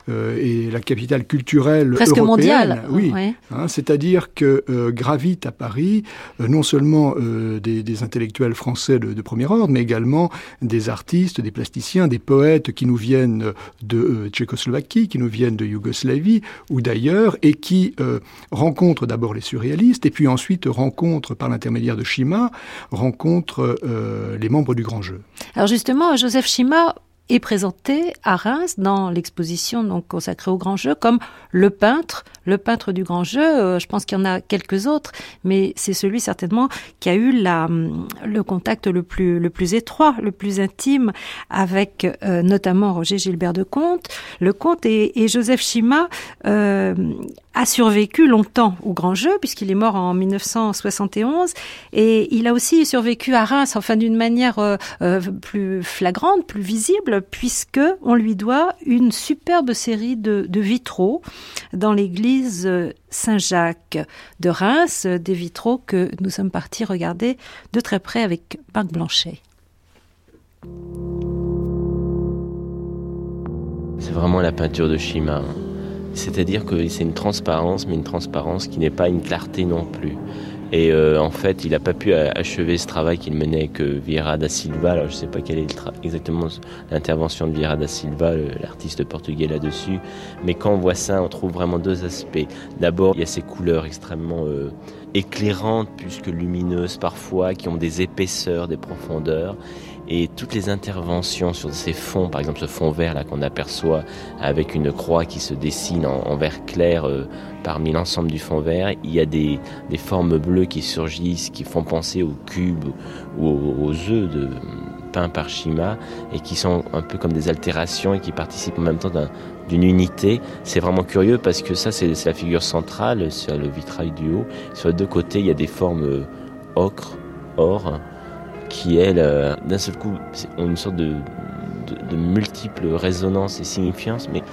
Speaker 7: euh, et la capitale culturelle
Speaker 3: Presque
Speaker 7: européenne.
Speaker 3: mondiale.
Speaker 7: Oui,
Speaker 3: ouais.
Speaker 7: hein, c'est-à-dire que euh, gravitent à Paris euh, non seulement des, des, intellectuels français de, de, premier ordre, mais également des artistes, des plasticiens, des poètes qui nous viennent de Tchécoslovaquie, qui nous viennent de Yougoslavie ou d'ailleurs, et qui rencontrent d'abord les surréalistes et puis ensuite rencontrent par l'intermédiaire de Chima, rencontrent les membres du Grand Jeu.
Speaker 3: Alors justement, Joseph Chima est présenté à Reims dans l'exposition donc consacrée au grand jeu comme le peintre, le peintre du grand jeu. Euh, je pense qu'il y en a quelques autres, mais c'est celui certainement qui a eu la, le contact le plus, étroit, le plus intime avec euh, notamment Roger Gilbert de Comte. Le Comte et, Joseph Chima euh, a survécu longtemps au grand jeu puisqu'il est mort en 1971 et il a aussi survécu à Reims enfin d'une manière plus flagrante, plus visible puisque on lui doit une superbe série de vitraux dans l'église Saint-Jacques de Reims, des vitraux que nous sommes partis regarder de très près avec Marc Blanchet.
Speaker 8: C'est vraiment la peinture de Chima. C'est-à-dire que c'est une transparence, mais une transparence qui n'est pas une clarté non plus. Et euh, en fait, il n'a pas pu achever ce travail qu'il menait avec euh, da Silva. Alors, je ne sais pas quelle est exactement l'intervention de Vieira da Silva, l'artiste portugais là-dessus. Mais quand on voit ça, on trouve vraiment deux aspects. D'abord, il y a ces couleurs extrêmement euh, éclairantes, plus que lumineuses parfois, qui ont des épaisseurs, des profondeurs et toutes les interventions sur ces fonds, par exemple ce fond vert là qu'on aperçoit avec une croix qui se dessine en, vert clair euh, parmi l'ensemble du fond vert, il y a des, des, formes bleues qui surgissent, qui font penser aux cubes ou aux, œufs de peint par Shima et qui sont un peu comme des altérations et qui participent en même temps d'une unité. C'est vraiment curieux parce que ça, c'est la figure centrale sur le vitrail du haut. Sur les deux côtés, il y a des formes euh, ocre, or, qui, elles, euh, d'un seul coup, ont une sorte de, de, multiples résonances et signifiances, mais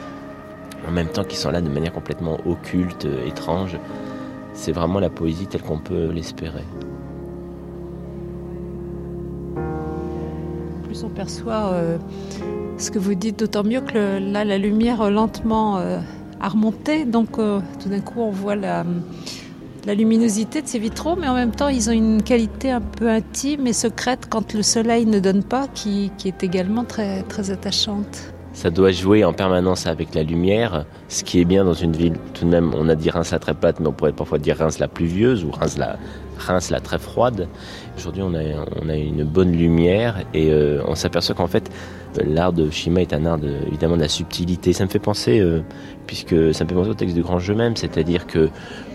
Speaker 8: en même temps qui sont là de manière complètement occulte, étrange. C'est vraiment la poésie telle qu'on peut l'espérer.
Speaker 3: Plus on perçoit euh, ce que vous dites, d'autant mieux que là, la lumière lentement euh, a remonté, donc euh, tout d'un coup on voit la, la luminosité de ces vitraux, mais en même temps ils ont une qualité un peu intime et secrète quand le soleil ne donne pas, qui, est également très, très attachante
Speaker 8: ça doit jouer en permanence avec la lumière. Ce qui est bien dans une ville, tout de même, on a dit Reims la très plate, mais on pourrait parfois dire Reims la pluvieuse ou Reims la, très froide. Aujourd'hui, on a, on a une bonne lumière et euh, on s'aperçoit qu'en fait, l'art de Shima est un art de, évidemment de la subtilité. Ça me fait penser, euh, puisque ça me fait penser au texte du grand jeu même, c'est-à-dire que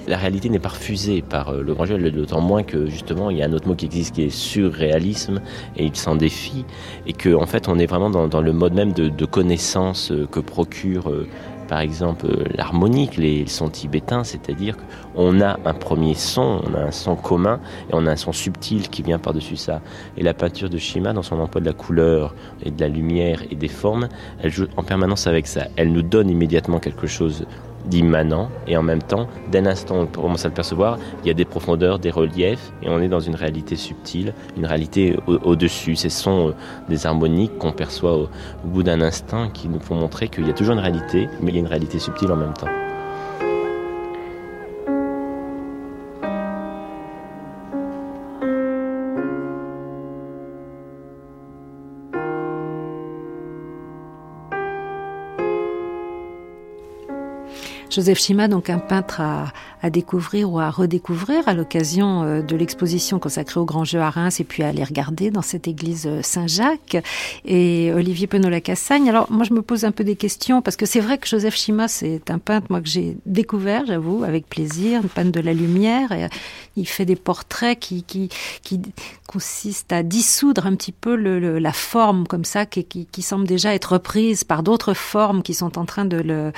Speaker 8: la réalité n'est pas refusée par euh, le grand jeu, d'autant moins que justement il y a un autre mot qui existe qui est surréalisme et il s'en défie et que en fait on est vraiment dans, le mode même de, connaissance euh, que procure euh, par exemple l'harmonique, les sons tibétains, c'est-à-dire qu'on a un premier son, on a un son commun et on a un son subtil qui vient par-dessus ça. Et la peinture de Shima, dans son emploi de la couleur et de la lumière et des formes, elle joue en permanence avec ça. Elle nous donne immédiatement quelque chose d'immanent et en même temps, dès l'instant où on commence à le percevoir, il y a des profondeurs, des reliefs et on est dans une réalité subtile, une réalité au-dessus. Ce sont euh, des harmoniques qu'on perçoit au bout d'un instant qui nous font montrer qu'il y a toujours une réalité, mais il y a une réalité subtile en même temps.
Speaker 3: Joseph Schima, donc un peintre à, découvrir ou à redécouvrir à l'occasion euh, de l'exposition consacrée au Grand Jeu à Reims et puis à aller regarder dans cette église euh, Saint-Jacques et Olivier Penot-Lacassagne. Alors moi je me pose un peu des questions parce que c'est vrai que Joseph Schima c'est un peintre moi que j'ai découvert j'avoue avec plaisir, un peintre de la lumière et il fait des portraits qui, consistent à dissoudre un petit peu la forme comme ça qui, semble déjà être reprise par d'autres formes qui sont en train de le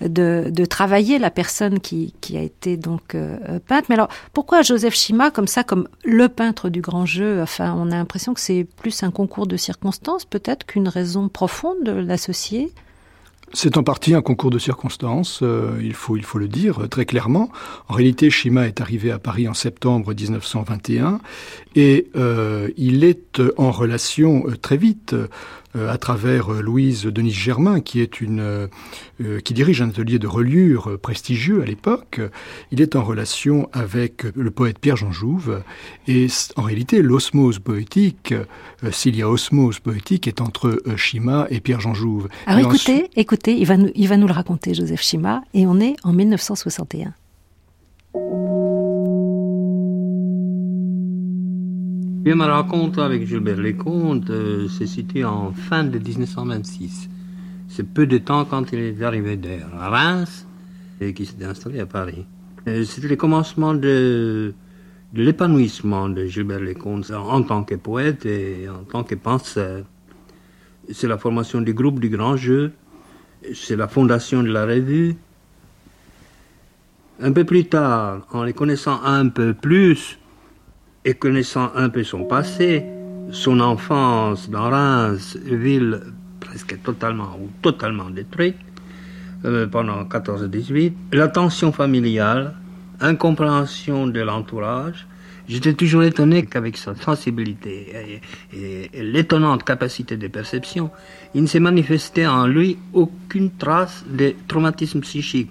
Speaker 3: de travailler la personne qui, a été donc euh, peintre. Mais alors, pourquoi Joseph Schima comme ça, comme le peintre du grand jeu Enfin, on a l'impression que c'est plus un concours de circonstances, peut-être qu'une raison profonde de l'associer?
Speaker 7: C'est en partie un concours de circonstances, euh, il, faut, il faut le dire très clairement. En réalité, Schima est arrivé à Paris en septembre 1921 et euh, il est en relation très vite euh, à travers euh, Louise Denise Germain, qui est une euh, qui dirige un atelier de reliure prestigieux à l'époque. Il est en relation avec le poète Pierre-Jean Jouve, et en réalité, l'osmose poétique, s'il y a osmose poétique, est entre Schima et Pierre-Jean Jouve.
Speaker 3: Alors écoutez, écoutez, il va, nous, il va nous le raconter, Joseph Schima, et on est en 1961.
Speaker 12: Bien, ma rencontre avec Gilbert Léconte euh, s'est située en fin de 1926. C'est peu de temps quand il est arrivé à Reims et qui s'est installé à Paris. Euh, c'était le commencement de, de l'épanouissement de Gilbert Léconte en tant que poète et en tant que penseur. C'est la formation du groupe du Grand Jeu, c'est la fondation de la revue. Un peu plus tard, en les connaissant un peu plus, et connaissant un peu son passé, son enfance dans Reims, ville presque totalement ou totalement détruite euh, pendant 14-18, la tension familiale, incompréhension de l'entourage, j'étais toujours étonné qu'avec sa sensibilité et, l'étonnante capacité de perception, il ne s'est manifesté en lui aucune trace de traumatisme psychique,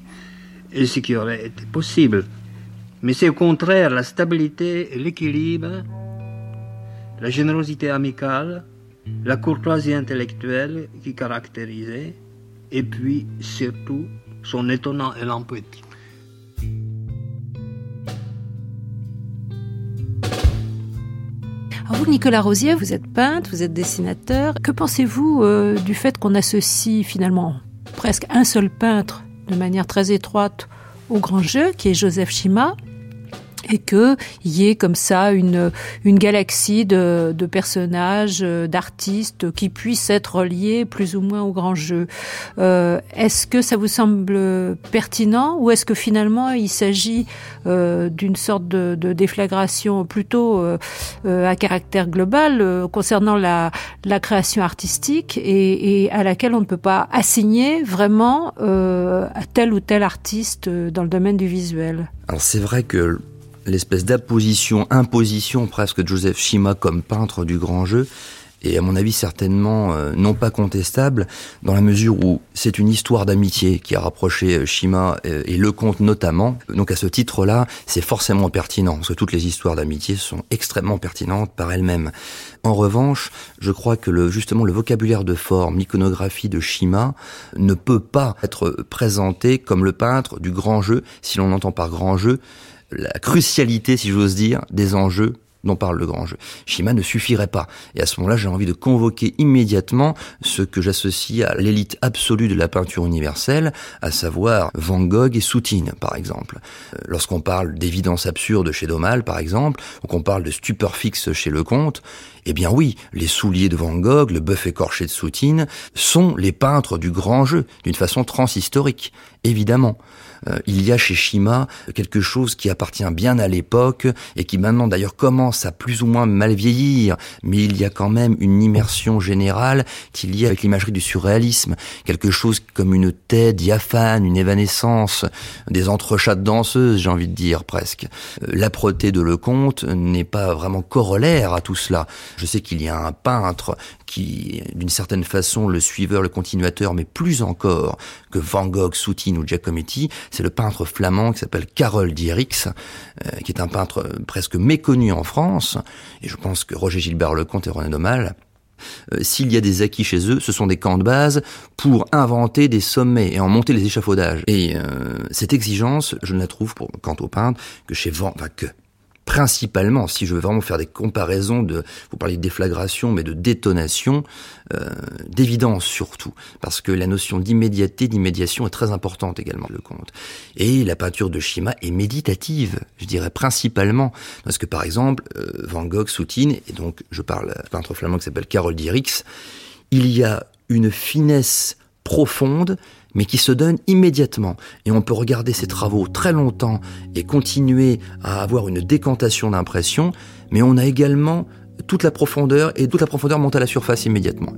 Speaker 12: et ce qui aurait été possible mais c'est au contraire la stabilité l'équilibre, la générosité amicale, la courtoisie intellectuelle qui caractérisait, et puis surtout son étonnant élan poétique.
Speaker 3: vous, Nicolas Rosier, vous êtes peintre, vous êtes dessinateur. Que pensez-vous euh, du fait qu'on associe finalement presque un seul peintre de manière très étroite au grand jeu, qui est Joseph Schima, et que y ait comme ça une une galaxie de, de personnages, euh, d'artistes qui puissent être reliés plus ou moins au grand jeu. Euh, est-ce que ça vous semble pertinent ou est-ce que finalement il s'agit euh, d'une sorte de, de, déflagration plutôt euh, euh à caractère global euh, concernant la, la création artistique et, et, à laquelle on ne peut pas assigner vraiment à tel ou tel artiste dans le domaine du visuel?
Speaker 13: Alors c'est vrai que l'espèce d'apposition, imposition presque de Joseph Shima comme peintre du grand jeu, et à mon avis certainement euh, non pas contestable dans la mesure où c'est une histoire d'amitié qui a rapproché euh, Shima euh, et Lecomte notamment. Donc à ce titre-là, c'est forcément pertinent parce que toutes les histoires d'amitié sont extrêmement pertinentes par elles-mêmes. En revanche, je crois que le, justement le vocabulaire de forme, l'iconographie de Shima ne peut pas être présenté comme le peintre du grand jeu si l'on entend par grand jeu la crucialité, si j'ose dire, des enjeux dont parle le grand jeu. Shima ne suffirait pas. Et à ce moment-là, j'ai envie de convoquer immédiatement ce que j'associe à l'élite absolue de la peinture universelle, à savoir Van Gogh et Soutine, par exemple. Euh, lorsqu'on parle d'évidence absurde chez Domal, par exemple, ou qu'on parle de stupeur fixe chez Lecomte, eh bien oui, les souliers de Van Gogh, le bœuf écorché de Soutine, sont les peintres du grand jeu, d'une façon transhistorique, évidemment. Euh, il y a chez Shima quelque chose qui appartient bien à l'époque et qui maintenant d'ailleurs commence à plus ou moins mal vieillir, mais il y a quand même une immersion générale qui est avec l'imagerie du surréalisme, quelque chose comme une tête diaphane, une évanescence, des entrechats de danseuses, j'ai envie de dire presque. Euh, l'âpreté de Lecomte n'est pas vraiment corollaire à tout cela. Je sais qu'il y a un peintre qui, d'une certaine façon, le suiveur, le continuateur, mais plus encore que Van Gogh, Soutine ou Giacometti, c'est le peintre flamand qui s'appelle Karol Dierix, euh, qui est un peintre euh, presque méconnu en France, et je pense que Roger Gilbert Lecomte et René Domal euh, s'il y a des acquis chez eux, ce sont des camps de base pour inventer des sommets et en monter les échafaudages. Et cette exigence, je ne la trouve quant au peintre que chez Van, enfin principalement, si je veux vraiment faire des comparaisons de, vous parlez de déflagration, mais de détonation, euh, d'évidence surtout, parce que la notion d'immédiateté, d'immédiation est très importante également, le compte. Et la peinture de Shima est méditative, je dirais principalement, parce que par exemple, euh, Van Gogh, Soutine, et donc je parle d'un peintre flamand qui s'appelle Carol Dierix, il y a une finesse profonde mais qui se donne immédiatement. Et on peut regarder ces travaux très longtemps et continuer à avoir une décantation d'impression, mais on a également toute la profondeur, et toute la profondeur monte à la surface immédiatement.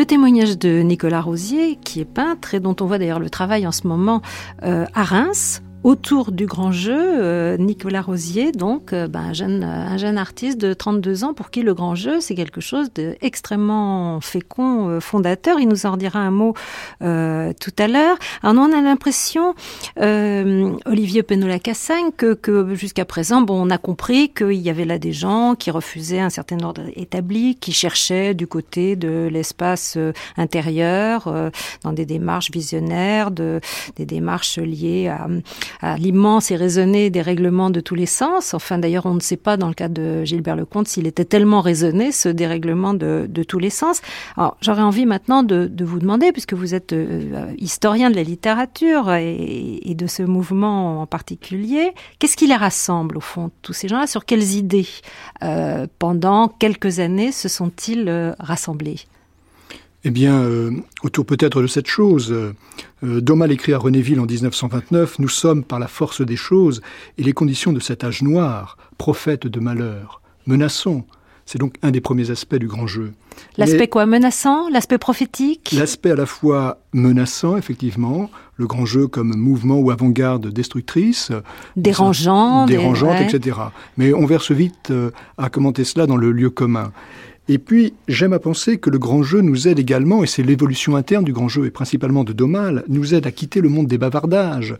Speaker 3: Le témoignage de Nicolas Rosier, qui est peintre et dont on voit d'ailleurs le travail en ce moment euh, à Reims, autour du grand jeu, euh, Nicolas Rosier, donc euh, ben, un, jeune, un jeune artiste de 32 ans pour qui le grand jeu, c'est quelque chose d'extrêmement fécond, euh, fondateur. Il nous en dira un mot tout à l'heure. Alors on a l'impression, Olivier Penola-Cassagne, que, que jusqu'à présent, bon, on a compris qu'il y avait là des gens qui refusaient un certain ordre établi, qui cherchaient du côté de l'espace intérieur, dans des démarches visionnaires, de, des démarches liées à à l'immense et raisonné des règlements de tous les sens. Enfin, d'ailleurs, on ne sait pas dans le cas de Gilbert Lecomte s'il était tellement raisonné, ce dérèglement de, de tous les sens. Alors, j'aurais envie maintenant de, de, vous demander, puisque vous êtes euh, historien de la littérature et, et, de ce mouvement en particulier, qu'est-ce qui les rassemble, au fond, tous ces gens-là? Sur quelles idées, euh, pendant quelques années, se sont-ils euh, rassemblés?
Speaker 7: Eh bien, euh, autour peut-être de cette chose, euh, Domal écrit à Renéville en 1929, Nous sommes par la force des choses et les conditions de cet âge noir, prophète de malheur, menaçons. C'est donc un des premiers aspects du grand jeu.
Speaker 3: L'aspect quoi Menaçant? L'aspect prophétique?
Speaker 7: L'aspect à la fois menaçant, effectivement, le grand jeu comme mouvement ou avant-garde destructrice.
Speaker 3: Dérangeant.
Speaker 7: Dérangeante, etc. Mais on verse vite euh, à commenter cela dans le lieu commun. Et puis, j'aime à penser que le grand jeu nous aide également, et c'est l'évolution interne du grand jeu, et principalement de Domal, nous aide à quitter le monde des bavardages,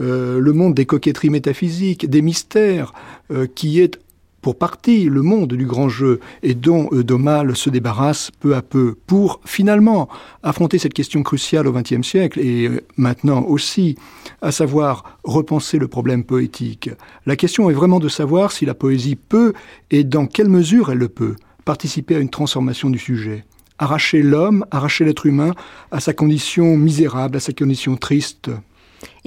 Speaker 7: euh, le monde des coquetteries métaphysiques, des mystères, euh, qui est pour partie le monde du grand jeu et dont euh, se débarrasse peu à peu pour finalement affronter cette question cruciale au XXe siècle et euh, maintenant aussi, à savoir repenser le problème poétique. La question est vraiment de savoir si la poésie peut, et dans quelle mesure elle le peut, participer à une transformation du sujet. Arracher l'homme, arracher l'être humain à sa condition misérable, à sa condition triste.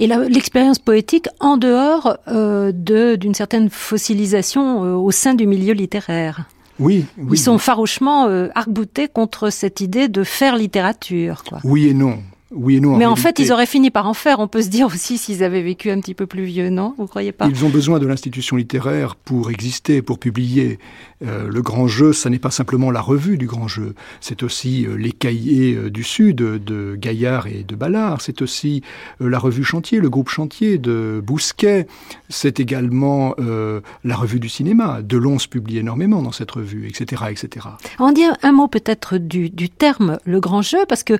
Speaker 3: Et l'expérience poétique en dehors euh, d'une certaine fossilisation euh, au sein du milieu littéraire.
Speaker 7: Oui,
Speaker 3: Ils sont farouchement euh, arc-boutés contre cette idée de faire littérature. Quoi.
Speaker 7: Oui et non. Oui et non.
Speaker 3: Mais en, fait, ils auraient fini par en faire. On peut se dire aussi s'ils avaient vécu un petit peu plus vieux, non? Vous croyez pas?
Speaker 7: Ils ont besoin de l'institution littéraire pour exister, pour publier. Euh, le grand jeu, ça n'est pas simplement la revue du grand jeu, c'est aussi euh, les cahiers euh, du Sud de Gaillard et de Ballard, c'est aussi la revue Chantier, le groupe Chantier de Bousquet, c'est également la revue du cinéma. Delon se publie énormément dans cette revue, etc. etc.
Speaker 3: On dit un mot peut-être du, du terme le grand jeu, parce que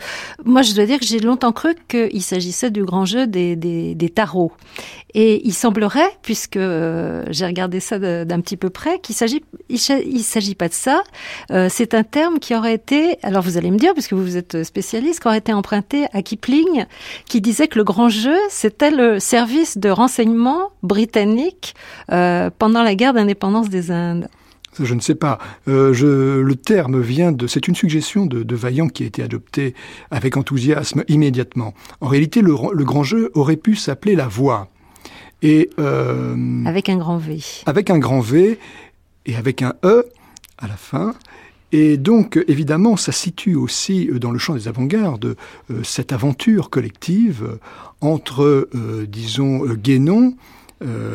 Speaker 3: moi je dois dire que j'ai longtemps cru qu'il s'agissait du grand jeu des, tarots. Et il semblerait, puisque j'ai regardé ça d'un petit peu près, qu'il s'agit il ne s'agit pas de ça. Euh, c'est un terme qui aurait été, alors vous allez me dire, puisque vous êtes spécialiste, qui aurait été emprunté à Kipling, qui disait que le grand jeu, c'était le service de renseignement britannique euh, pendant la guerre d'indépendance des Indes.
Speaker 7: Je ne sais pas. Euh, je, le terme vient de. C'est une suggestion de, de, Vaillant qui a été adoptée avec enthousiasme immédiatement. En réalité, le, le grand jeu aurait pu s'appeler la voix.
Speaker 3: Et euh, avec un grand V.
Speaker 7: Avec un grand V et avec un E à la fin. Et donc, évidemment, ça situe aussi dans le champ des avant-gardes euh, cette aventure collective entre, disons, Guénon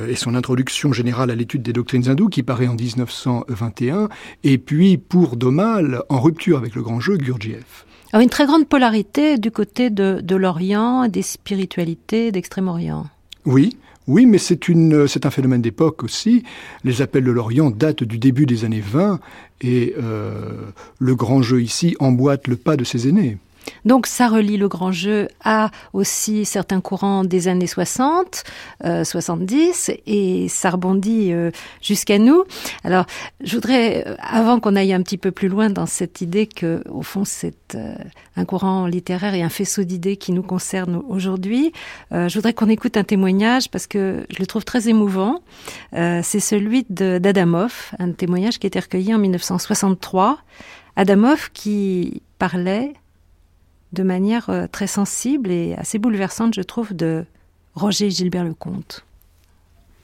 Speaker 7: et son introduction générale à l'étude des doctrines hindoues qui paraît en 1921, et puis pour Domal, en rupture avec le grand jeu, Gurdjieff.
Speaker 3: Alors une très grande polarité du côté de, de l'Orient, des spiritualités d'Extrême-Orient.
Speaker 7: Oui, oui, mais c'est une, c'est un phénomène d'époque aussi. Les appels de l'Orient datent du début des années 20 et euh, le grand jeu ici emboîte le pas de ses aînés.
Speaker 3: Donc ça relie le grand jeu à aussi certains courants des années 60, 70, euh, et ça rebondit euh, jusqu'à nous. Alors je voudrais, euh, avant qu'on aille un petit peu plus loin dans cette idée que, au fond, c'est un courant littéraire et un faisceau d'idées qui nous concerne aujourd'hui, je voudrais qu'on écoute un témoignage parce que je le trouve très émouvant. c'est celui d'Adamov, un témoignage qui a été recueilli en 1963. Adamov qui parlait de manière euh, très sensible et assez bouleversante, je trouve, de Roger Gilbert Lecomte.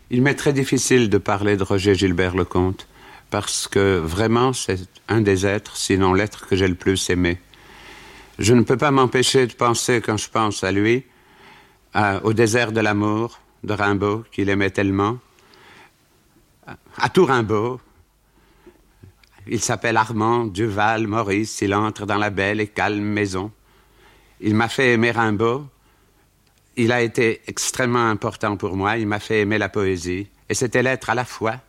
Speaker 14: Il m'est très difficile de parler de Roger Gilbert Lecomte parce que vraiment c'est un des êtres, sinon l'être que j'ai le plus aimé. Je ne peux pas m'empêcher de penser, quand je pense à lui, au désert de l'amour de Rimbaud, qu'il aimait tellement, à tout Rimbaud, il s'appelle Armand Duval Maurice. Il entre dans la belle et calme maison. Il m'a fait aimer Rimbaud. Il a été extrêmement important pour moi. Il m'a fait aimer la poésie. Et c'était l'être à la fois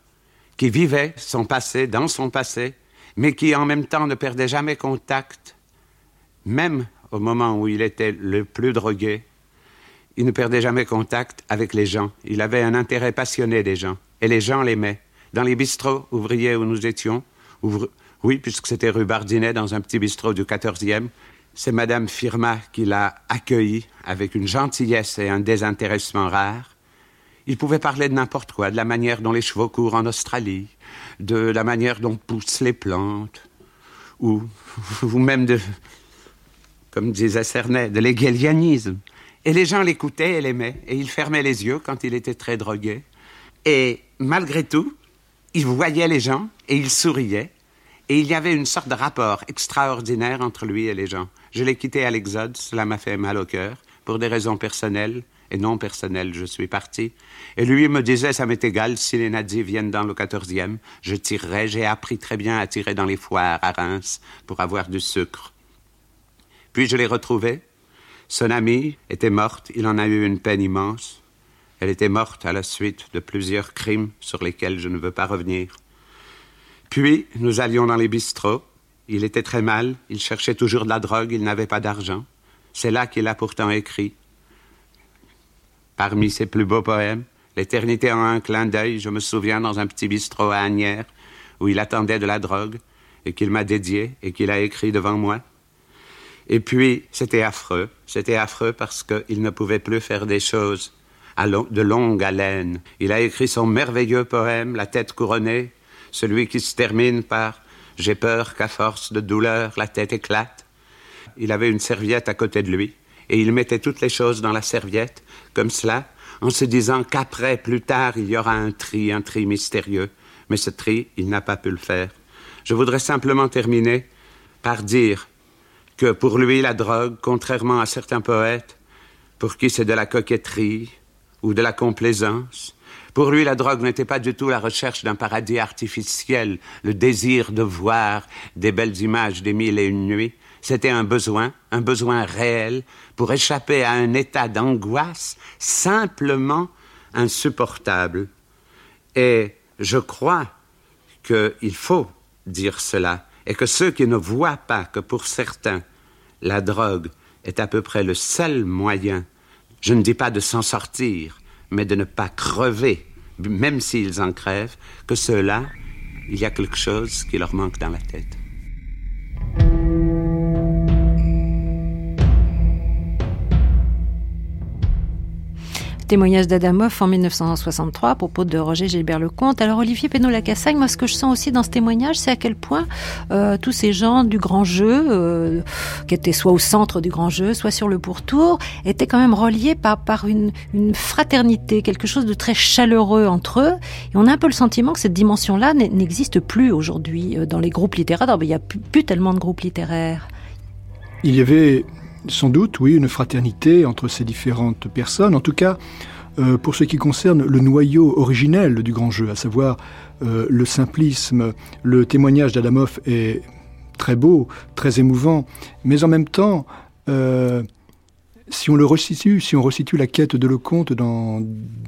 Speaker 14: qui vivait son passé dans son passé, mais qui en même temps ne perdait jamais contact, même au moment où il était le plus drogué. Il ne perdait jamais contact avec les gens. Il avait un intérêt passionné des gens. Et les gens l'aimaient. Dans les bistrots ouvriers où nous étions, oui, puisque c'était rue Bardinet, dans un petit bistrot du 14e, c'est Madame Firma qui l'a accueilli avec une gentillesse et un désintéressement rare. Il pouvait parler de n'importe quoi, de la manière dont les chevaux courent en Australie, de la manière dont poussent les plantes, ou, ou même de, comme disait Cernet, de l'hégélianisme. Et les gens l'écoutaient et l'aimaient, et il fermait les yeux quand il était très drogué. Et malgré tout, il voyait les gens et il souriait, et il y avait une sorte de rapport extraordinaire entre lui et les gens. Je l'ai quitté à l'Exode, cela m'a fait mal au cœur, pour des raisons personnelles et non personnelles, je suis parti. Et lui me disait, ça m'est égal si les nazis viennent dans le quatorzième, je tirerai, j'ai appris très bien à tirer dans les foires à Reims pour avoir du sucre. Puis je l'ai retrouvé. Son amie était morte, il en a eu une peine immense. Elle était morte à la suite de plusieurs crimes sur lesquels je ne veux pas revenir. Puis nous allions dans les bistrots, il était très mal, il cherchait toujours de la drogue, il n'avait pas d'argent. C'est là qu'il a pourtant écrit. Parmi ses plus beaux poèmes, L'éternité en un clin d'œil, je me souviens dans un petit bistrot à Agnières, où il attendait de la drogue, et qu'il m'a dédié, et qu'il a écrit devant moi. Et puis, c'était affreux. C'était affreux parce qu'il ne pouvait plus faire des choses de longue haleine. Il a écrit son merveilleux poème La tête couronnée, celui qui se termine par J'ai peur qu'à force de douleur la tête éclate. Il avait une serviette à côté de lui et il mettait toutes les choses dans la serviette, comme cela, en se disant qu'après, plus tard, il y aura un tri, un tri mystérieux. Mais ce tri, il n'a pas pu le faire. Je voudrais simplement terminer par dire que pour lui, la drogue, contrairement à certains poètes, pour qui c'est de la coquetterie ou de la complaisance, pour lui, la drogue n'était pas du tout la recherche d'un paradis artificiel, le désir de voir des belles images des mille et une nuits. C'était un besoin, un besoin réel, pour échapper à un état d'angoisse simplement insupportable. Et je crois qu'il faut dire cela, et que ceux qui ne voient pas que pour certains, la drogue est à peu près le seul moyen, je ne dis pas de s'en sortir, mais de ne pas crever, même s'ils en crèvent, que ceux-là, il y a quelque chose qui leur manque dans la tête.
Speaker 3: Témoignage d'Adamov en 1963 à propos de Roger Gilbert Lecomte. Alors Olivier Pénaud-Lacassagne, moi ce que je sens aussi dans ce témoignage, c'est à quel point euh, tous ces gens du grand jeu, euh, qui étaient soit au centre du grand jeu, soit sur le pourtour, étaient quand même reliés par, une fraternité, quelque chose de très chaleureux entre eux. Et on a un peu le sentiment que cette dimension-là n'existe plus aujourd'hui euh, dans les groupes littéraires. il n'y a plus, plus tellement de groupes littéraires.
Speaker 7: Il y avait sans doute, oui, une fraternité entre ces différentes personnes. En tout cas, euh, pour ce qui concerne le noyau originel du grand jeu, à savoir euh, le simplisme, le témoignage d'Adamov est très beau, très émouvant, mais en même temps, euh, si on le resitue, si on resitue la quête de Lecomte dans,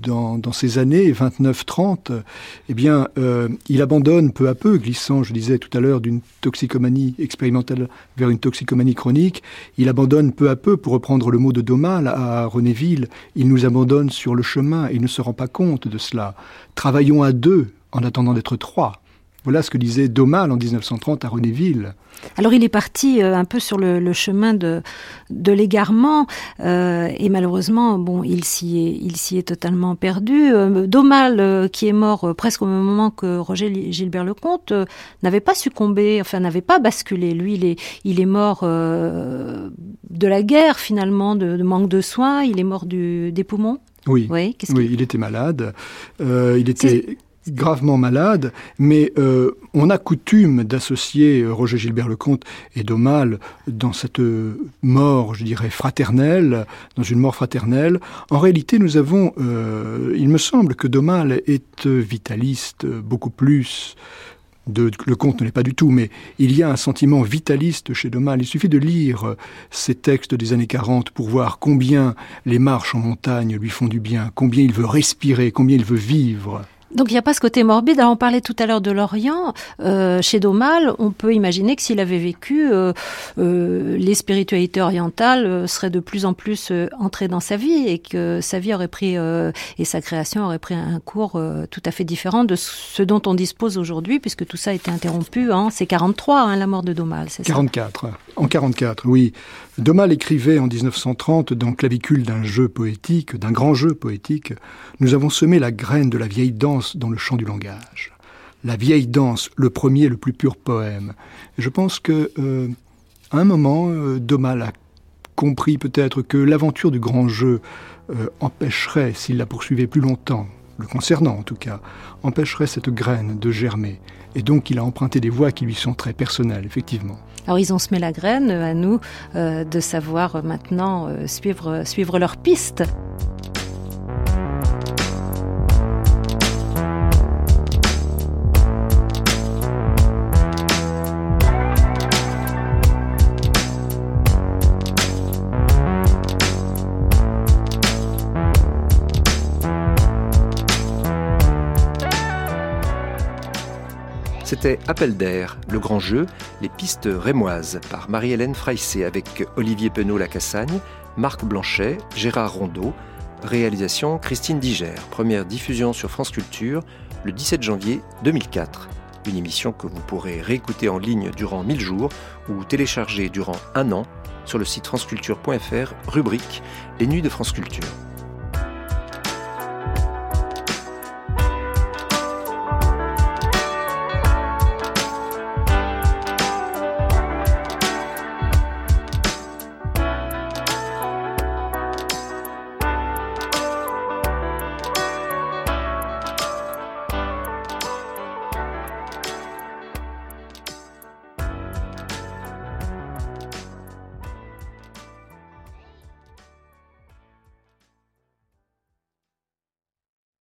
Speaker 7: dans, ces années 29-30, eh bien, euh, il abandonne peu à peu, glissant, je disais tout à l'heure, d'une toxicomanie expérimentale vers une toxicomanie chronique, il abandonne peu à peu, pour reprendre le mot de Domal à Renéville, il nous abandonne sur le chemin, il ne se rend pas compte de cela. Travaillons à deux en attendant d'être trois. Voilà ce que disait Domal en 1930 à Renéville.
Speaker 3: Alors il est parti euh, un peu sur le, chemin de, de l'égarement euh, et malheureusement, bon, il s'y est, il s'y est totalement perdu. Euh, Domal, qui est mort presque au même moment que Roger Gilbert Lecomte, n'avait pas succombé, enfin n'avait pas basculé. Lui, il est, il est mort de la guerre finalement, de, manque de soins. Il est mort du, des poumons.
Speaker 7: Oui, oui, oui il était malade. il était gravement malade, mais euh, on a coutume d'associer euh, Roger Gilbert Lecomte et Domal dans cette mort, je dirais, fraternelle, dans une mort fraternelle. En réalité, nous avons, euh, il me semble que Domal est vitaliste beaucoup plus de, le conte ne l'est pas du tout, mais il y a un sentiment vitaliste chez Domal. Il suffit de lire ces textes des années 40 pour voir combien les marches en montagne lui font du bien, combien il veut respirer, combien il veut vivre.
Speaker 3: Donc il n'y a pas ce côté morbide. Alors on parlait tout à l'heure de l'Orient. Euh, chez Domal, on peut imaginer que s'il avait vécu, euh, euh, les spiritualités orientales seraient de plus en plus entrées dans sa vie et que sa vie aurait pris et sa création aurait pris un cours tout à fait différent de ce dont on dispose aujourd'hui, puisque tout ça a été interrompu. Hein. C'est 43, hein, la mort de Domal, c'est
Speaker 7: ça? 44. En 44, oui. Domal écrivait en 1930 dans Clavicule d'un jeu poétique, d'un grand jeu poétique, nous avons semé la graine de la vieille danse dans le champ du langage. La vieille danse, le premier, le plus pur poème. je pense que, euh, à un moment, euh, Domal a compris peut-être que l'aventure du grand jeu euh, empêcherait, s'il la poursuivait plus longtemps, le concernant en tout cas, empêcherait cette graine de germer. Et donc il a emprunté des voies qui lui sont très personnelles, effectivement.
Speaker 3: Alors ils ont semé la graine, à nous euh, de savoir maintenant euh, suivre, suivre leur piste.
Speaker 1: C'était Appel d'air, le grand jeu, les pistes rémoises par Marie-Hélène Freissé avec Olivier Penaud-Lacassagne, Marc Blanchet, Gérard Rondeau, réalisation Christine Diger, première diffusion sur France Culture le 17 janvier 2004. Une émission que vous pourrez réécouter en ligne durant 1000 jours ou télécharger durant un an sur le site franceculture.fr, rubrique Les Nuits de France Culture.